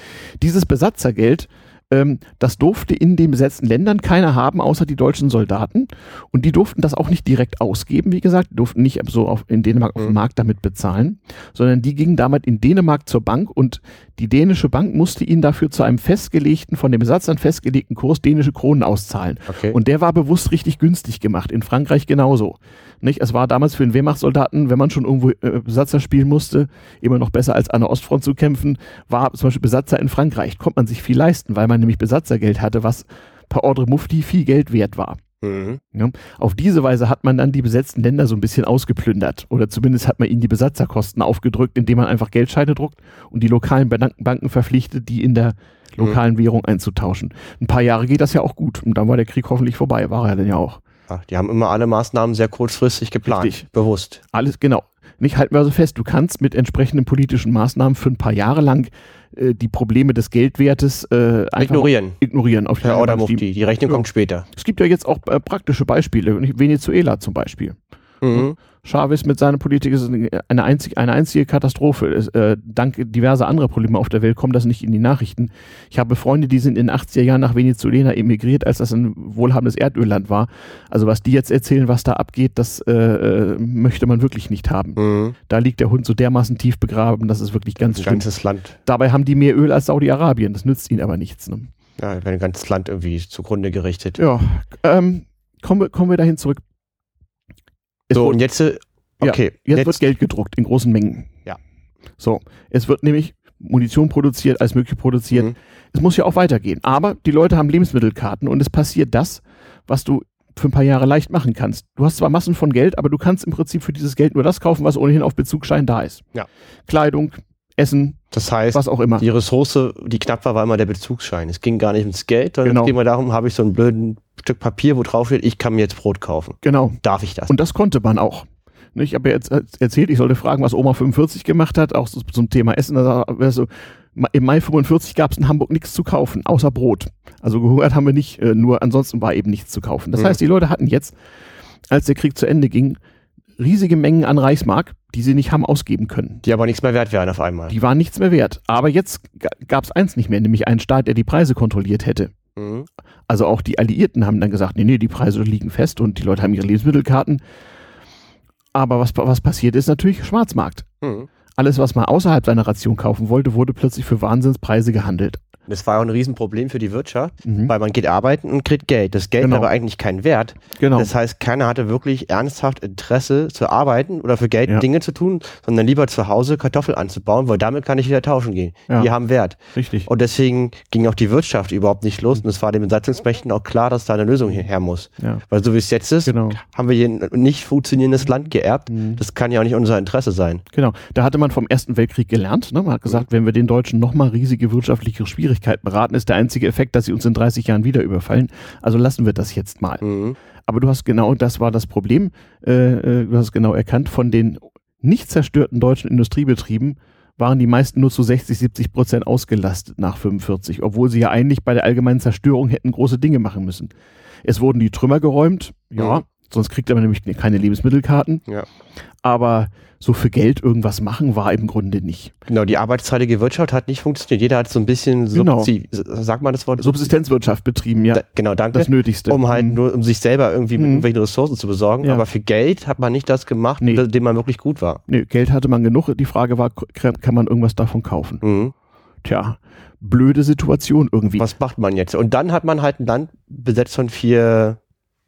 Dieses Besatzergeld ähm, das durfte in den besetzten Ländern keiner haben, außer die deutschen Soldaten. Und die durften das auch nicht direkt ausgeben, wie gesagt, durften nicht so auf, in Dänemark auf dem mhm. Markt damit bezahlen, sondern die gingen damit in Dänemark zur Bank und die dänische Bank musste ihnen dafür zu einem festgelegten, von dem Besatzern festgelegten Kurs dänische Kronen auszahlen. Okay. Und der war bewusst richtig günstig gemacht, in Frankreich genauso. Nicht? Es war damals für einen Wehrmachtssoldaten, wenn man schon irgendwo äh, Besatzer spielen musste, immer noch besser als an der Ostfront zu kämpfen, war zum Beispiel Besatzer in Frankreich. Konnte man sich viel leisten, weil man nämlich Besatzergeld hatte, was per Ordre Mufti viel Geld wert war. Mhm. Ja, auf diese Weise hat man dann die besetzten Länder so ein bisschen ausgeplündert. Oder zumindest hat man ihnen die Besatzerkosten aufgedrückt, indem man einfach Geldscheine druckt und die lokalen Banken verpflichtet, die in der lokalen mhm. Währung einzutauschen. Ein paar Jahre geht das ja auch gut. Und dann war der Krieg hoffentlich vorbei. War er dann ja auch. Die haben immer alle Maßnahmen sehr kurzfristig geplant. Richtig. Bewusst. Alles, genau. Nicht halten wir also fest, du kannst mit entsprechenden politischen Maßnahmen für ein paar Jahre lang äh, die Probleme des Geldwertes äh, ignorieren. Ignorieren. Auf Herr Oder Mufti, die Rechnung ja. kommt später. Es gibt ja jetzt auch äh, praktische Beispiele. Venezuela zum Beispiel. Mhm. Chavez mit seiner Politik ist eine einzige, eine einzige Katastrophe. Äh, dank diverser anderer Probleme auf der Welt kommt das nicht in die Nachrichten. Ich habe Freunde, die sind in den 80er Jahren nach Venezuela emigriert, als das ein wohlhabendes Erdölland war. Also was die jetzt erzählen, was da abgeht, das äh, äh möchte man wirklich nicht haben. Mhm. Da liegt der Hund so dermaßen tief begraben, das ist wirklich ganz ein ganzes Land. Dabei haben die mehr Öl als Saudi-Arabien. Das nützt ihnen aber nichts. Ne? Ja, ein ganzes Land irgendwie zugrunde gerichtet. Ja, ähm, kommen, wir, kommen wir dahin zurück. So, und jetzt, äh, okay. Ja, jetzt, jetzt, wird Geld gedruckt in großen Mengen. Ja. So, es wird nämlich Munition produziert, alles mögliche produziert. Mhm. Es muss ja auch weitergehen. Aber die Leute haben Lebensmittelkarten und es passiert das, was du für ein paar Jahre leicht machen kannst. Du hast zwar Massen von Geld, aber du kannst im Prinzip für dieses Geld nur das kaufen, was ohnehin auf Bezugsschein da ist. Ja. Kleidung, Essen, das heißt, was auch immer. Die Ressource, die knapp war, war immer der Bezugsschein. Es ging gar nicht ums Geld, sondern genau. es ging immer darum, habe ich so einen blöden Stück Papier, wo drauf steht, ich kann mir jetzt Brot kaufen. Genau. Darf ich das? Und das konnte man auch. Ich habe jetzt erzählt, ich sollte fragen, was Oma 45 gemacht hat, auch zum Thema Essen. Also, Im Mai 45 gab es in Hamburg nichts zu kaufen, außer Brot. Also gehungert haben wir nicht, äh, nur ansonsten war eben nichts zu kaufen. Das mhm. heißt, die Leute hatten jetzt, als der Krieg zu Ende ging, riesige Mengen an Reichsmark, die sie nicht haben ausgeben können. Die aber nichts mehr wert wären auf einmal. Die waren nichts mehr wert. Aber jetzt gab es eins nicht mehr, nämlich einen Staat, der die Preise kontrolliert hätte. Mhm. Also auch die Alliierten haben dann gesagt, nee, nee, die Preise liegen fest und die Leute haben ihre Lebensmittelkarten. Aber was, was passiert ist natürlich Schwarzmarkt. Mhm. Alles, was man außerhalb seiner Ration kaufen wollte, wurde plötzlich für Wahnsinnspreise gehandelt. Das war auch ein Riesenproblem für die Wirtschaft, mhm. weil man geht arbeiten und kriegt Geld. Das Geld genau. hat aber eigentlich keinen Wert. Genau. Das heißt, keiner hatte wirklich ernsthaft Interesse zu arbeiten oder für Geld ja. Dinge zu tun, sondern lieber zu Hause Kartoffeln anzubauen, weil damit kann ich wieder tauschen gehen. Ja. Die haben Wert. Richtig. Und deswegen ging auch die Wirtschaft überhaupt nicht los. Und es war den Besatzungsmächten auch klar, dass da eine Lösung her muss. Ja. Weil so wie es jetzt ist, genau. haben wir hier ein nicht funktionierendes Land geerbt. Mhm. Das kann ja auch nicht unser Interesse sein. Genau. Da hatte man vom Ersten Weltkrieg gelernt. Ne? Man hat gesagt, mhm. wenn wir den Deutschen nochmal riesige wirtschaftliche Schwierigkeiten Schwierigkeiten beraten, ist der einzige Effekt, dass sie uns in 30 Jahren wieder überfallen. Also lassen wir das jetzt mal. Mhm. Aber du hast genau, das war das Problem, äh, äh du hast genau erkannt, von den nicht zerstörten deutschen Industriebetrieben waren die meisten nur zu 60, 70 Prozent ausgelastet nach 45, obwohl sie ja eigentlich bei der allgemeinen Zerstörung hätten große Dinge machen müssen. Es wurden die Trümmer geräumt, ja, mhm. Sonst kriegt man nämlich keine Lebensmittelkarten. Ja. Aber so für Geld irgendwas machen war im Grunde nicht. Genau, die arbeitsteilige Wirtschaft hat nicht funktioniert. Jeder hat so ein bisschen, genau. sagt man das Wort? Subsistenzwirtschaft betrieben, ja. Da, genau, danke. Das Nötigste. Um halt mhm. nur, um sich selber irgendwie mhm. mit irgendwelchen Ressourcen zu besorgen. Ja. Aber für Geld hat man nicht das gemacht, nee. dem man wirklich gut war. Nee, Geld hatte man genug. Die Frage war, kann man irgendwas davon kaufen? Mhm. Tja, blöde Situation irgendwie. Was macht man jetzt? Und dann hat man halt ein Land besetzt von vier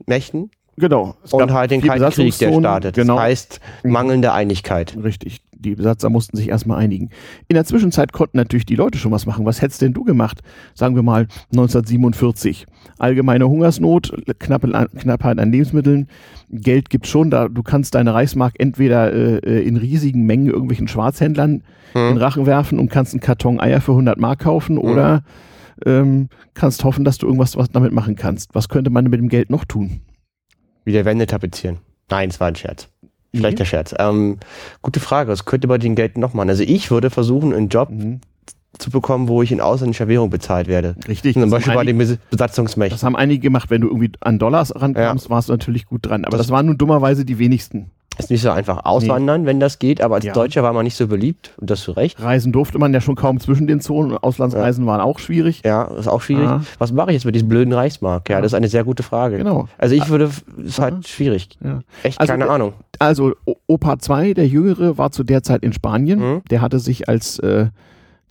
Mächten, Genau. und halt den Kalten Krieg, der startet. Genau. Das heißt, mangelnde Einigkeit. Richtig. Die Besatzer mussten sich erstmal einigen. In der Zwischenzeit konnten natürlich die Leute schon was machen. Was hättest denn du gemacht? Sagen wir mal 1947. Allgemeine Hungersnot, Knappe, Knappheit an Lebensmitteln. Geld gibt schon da. Du kannst deine Reichsmark entweder äh, in riesigen Mengen irgendwelchen Schwarzhändlern hm. in Rachen werfen und kannst einen Karton Eier für 100 Mark kaufen hm. oder ähm, kannst hoffen, dass du irgendwas was damit machen kannst. Was könnte man mit dem Geld noch tun? Wieder Wände tapezieren. Nein, es war ein Scherz. Schlechter mhm. Scherz. Ähm, gute Frage. Was könnte bei den Geld noch machen? Also ich würde versuchen, einen Job mhm. zu bekommen, wo ich in ausländischer Währung bezahlt werde. Richtig. Zum Beispiel bei den Besatzungsmächten. Das haben einige gemacht. Wenn du irgendwie an Dollars rankommst, ja. warst du natürlich gut dran. Aber das, das waren nun dummerweise die wenigsten. Ist nicht so einfach auswandern, nee. wenn das geht, aber als ja. Deutscher war man nicht so beliebt und das zu Recht. Reisen durfte man ja schon kaum zwischen den Zonen. Auslandsreisen ja. waren auch schwierig. Ja, ist auch schwierig. Aha. Was mache ich jetzt mit diesem blöden Reichsmark? Ja, ja, das ist eine sehr gute Frage. Genau. Also ich würde, ist halt Aha. schwierig. Echt also, keine Ahnung. Also Opa 2, der Jüngere, war zu der Zeit in Spanien. Mhm. Der hatte sich als äh,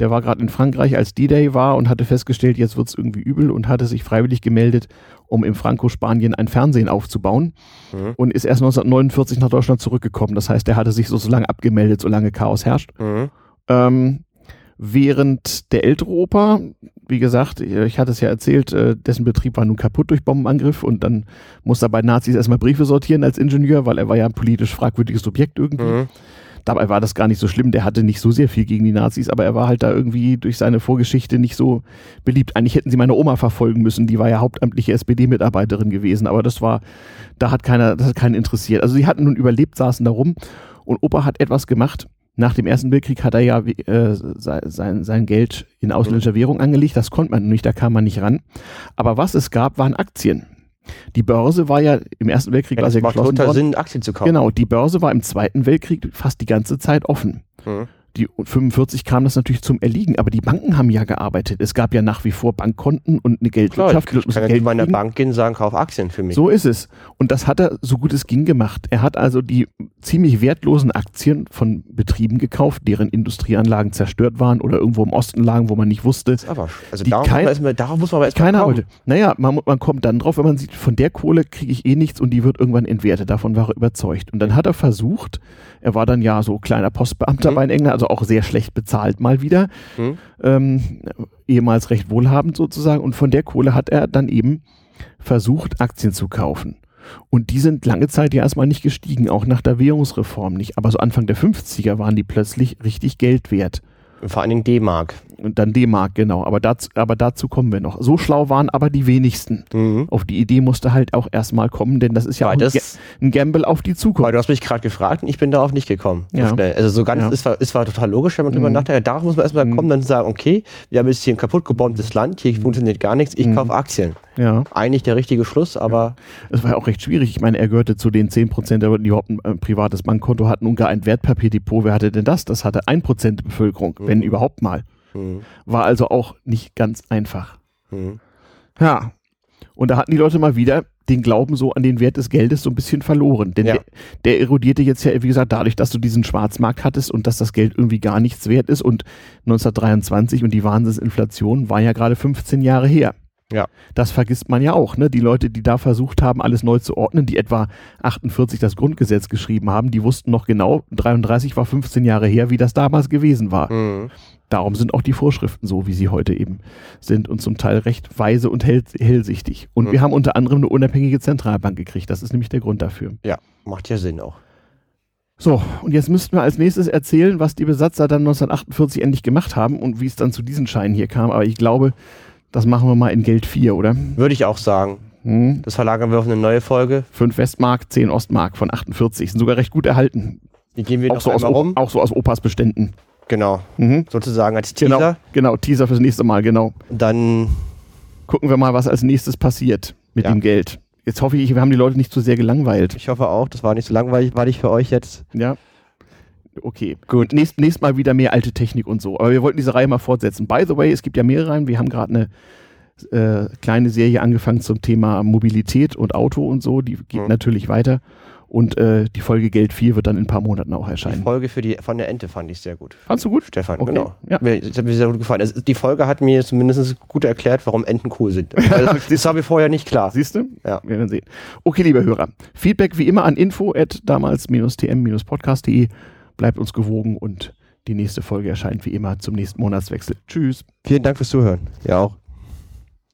der war gerade in Frankreich, als D-Day war und hatte festgestellt, jetzt wird es irgendwie übel und hatte sich freiwillig gemeldet, um im Franco-Spanien ein Fernsehen aufzubauen mhm. und ist erst 1949 nach Deutschland zurückgekommen. Das heißt, er hatte sich so, so lange abgemeldet, solange Chaos herrscht. Mhm. Ähm, während der ältere Opa, wie gesagt, ich hatte es ja erzählt, äh, dessen Betrieb war nun kaputt durch Bombenangriff und dann musste er bei Nazis erstmal Briefe sortieren als Ingenieur, weil er war ja ein politisch fragwürdiges Subjekt irgendwie. Mhm. Dabei war das gar nicht so schlimm. Der hatte nicht so sehr viel gegen die Nazis, aber er war halt da irgendwie durch seine Vorgeschichte nicht so beliebt. Eigentlich hätten sie meine Oma verfolgen müssen. Die war ja hauptamtliche SPD-Mitarbeiterin gewesen, aber das war, da hat keiner, das hat keinen interessiert. Also sie hatten nun überlebt, saßen da rum und Opa hat etwas gemacht. Nach dem Ersten Weltkrieg hat er ja äh, sein, sein Geld in ausländischer Währung angelegt. Das konnte man nicht, da kam man nicht ran. Aber was es gab, waren Aktien. Die Börse war ja im Ersten Weltkrieg ja, war sehr geschlossen worden. Sinn, Aktien zu kaufen. Genau, die Börse war im Zweiten Weltkrieg fast die ganze Zeit offen. Mhm die 45 kam das natürlich zum Erliegen, aber die Banken haben ja gearbeitet. Es gab ja nach wie vor Bankkonten und eine Geldwirtschaft. Klar, ich kann Geld meiner Bank gehen sagen, kauf Aktien für mich. So ist es. Und das hat er so gut es ging gemacht. Er hat also die ziemlich wertlosen Aktien von Betrieben gekauft, deren Industrieanlagen zerstört waren oder irgendwo im Osten lagen, wo man nicht wusste. aber, also darauf, kein, erstmal, darauf, muss man aber erstmal Keiner wollte. Naja, man, man kommt dann drauf, wenn man sieht, von der Kohle kriege ich eh nichts und die wird irgendwann entwertet. Davon war er überzeugt. Und dann hat er versucht, er war dann ja so kleiner Postbeamter mhm. bei England, also auch sehr schlecht bezahlt mal wieder. Mhm. Ähm, ehemals recht wohlhabend sozusagen. Und von der Kohle hat er dann eben versucht, Aktien zu kaufen. Und die sind lange Zeit ja erstmal nicht gestiegen, auch nach der Währungsreform nicht. Aber so Anfang der 50er waren die plötzlich richtig Geld wert. Vor allen Dingen D-Mark. Und dann D-Mark, genau. Aber dazu, aber dazu kommen wir noch. So schlau waren aber die wenigsten. Mhm. Auf die Idee musste halt auch erstmal kommen, denn das ist ja ein, ein, Gamble auf die Zukunft. Weil du hast mich gerade gefragt und ich bin darauf nicht gekommen. Ja. So also so ganz, ja. ist, zwar, ist zwar total logisch, wenn man mhm. drüber nachdenkt. Darauf muss man erstmal mhm. kommen, dann sagen, okay, wir haben jetzt hier ein kaputt gebombetes Land, hier funktioniert gar nichts, ich mhm. kaufe Aktien. Ja. Eigentlich der richtige Schluss, aber. Es war ja auch recht schwierig. Ich meine, er gehörte zu den 10% der Leute, die überhaupt ein privates Bankkonto hatten und gar ein Wertpapierdepot. Wer hatte denn das? Das hatte 1% der Bevölkerung, wenn mhm. überhaupt mal. Mhm. War also auch nicht ganz einfach. Mhm. Ja. Und da hatten die Leute mal wieder den Glauben so an den Wert des Geldes so ein bisschen verloren. Denn ja. der, der, erodierte jetzt ja, wie gesagt, dadurch, dass du diesen Schwarzmarkt hattest und dass das Geld irgendwie gar nichts wert ist. Und 1923 und die Wahnsinnsinflation war ja gerade 15 Jahre her. Ja. Das vergisst man ja auch. Ne? Die Leute, die da versucht haben, alles neu zu ordnen, die etwa 48 das Grundgesetz geschrieben haben, die wussten noch genau, 33 war 15 Jahre her, wie das damals gewesen war. Mhm. Darum sind auch die Vorschriften so, wie sie heute eben sind und zum Teil recht weise und hell, hellsichtig. Und mhm. wir haben unter anderem eine unabhängige Zentralbank gekriegt. Das ist nämlich der Grund dafür. Ja, macht ja Sinn auch. So, und jetzt müssten wir als nächstes erzählen, was die Besatzer dann 1948 endlich gemacht haben und wie es dann zu diesen Scheinen hier kam. Aber ich glaube, das machen wir mal in Geld 4, oder? Würde ich auch sagen. Hm. Das verlagern wir auf eine neue Folge. 5 Westmark, 10 Ostmark von 48. Sind sogar recht gut erhalten. Die gehen wir auch noch so aus, rum. Auch so aus Opas Beständen. Genau. Mhm. Sozusagen als Teaser. Genau, genau, Teaser fürs nächste Mal, genau. Dann gucken wir mal, was als nächstes passiert mit ja. dem Geld. Jetzt hoffe ich, wir haben die Leute nicht zu sehr gelangweilt. Ich hoffe auch, das war nicht so langweilig für euch jetzt. Ja. Okay, gut. Nächst, nächstes Mal wieder mehr alte Technik und so. Aber wir wollten diese Reihe mal fortsetzen. By the way, es gibt ja mehrere Reihen. Wir haben gerade eine äh, kleine Serie angefangen zum Thema Mobilität und Auto und so. Die geht mhm. natürlich weiter. Und äh, die Folge Geld 4 wird dann in ein paar Monaten auch erscheinen. Die Folge für die, von der Ente fand ich sehr gut. Fandst du gut? Stefan, okay. genau. Ja. Mir, das hat mir sehr gut gefallen. Also die Folge hat mir zumindest gut erklärt, warum Enten cool sind. Also, das war mir vorher nicht klar. Siehst du? Ja. Wir werden sehen. Okay, liebe Hörer. Feedback wie immer an info at damals-tm-podcast.de. Bleibt uns gewogen und die nächste Folge erscheint wie immer zum nächsten Monatswechsel. Tschüss. Vielen Dank fürs Zuhören. Ja auch.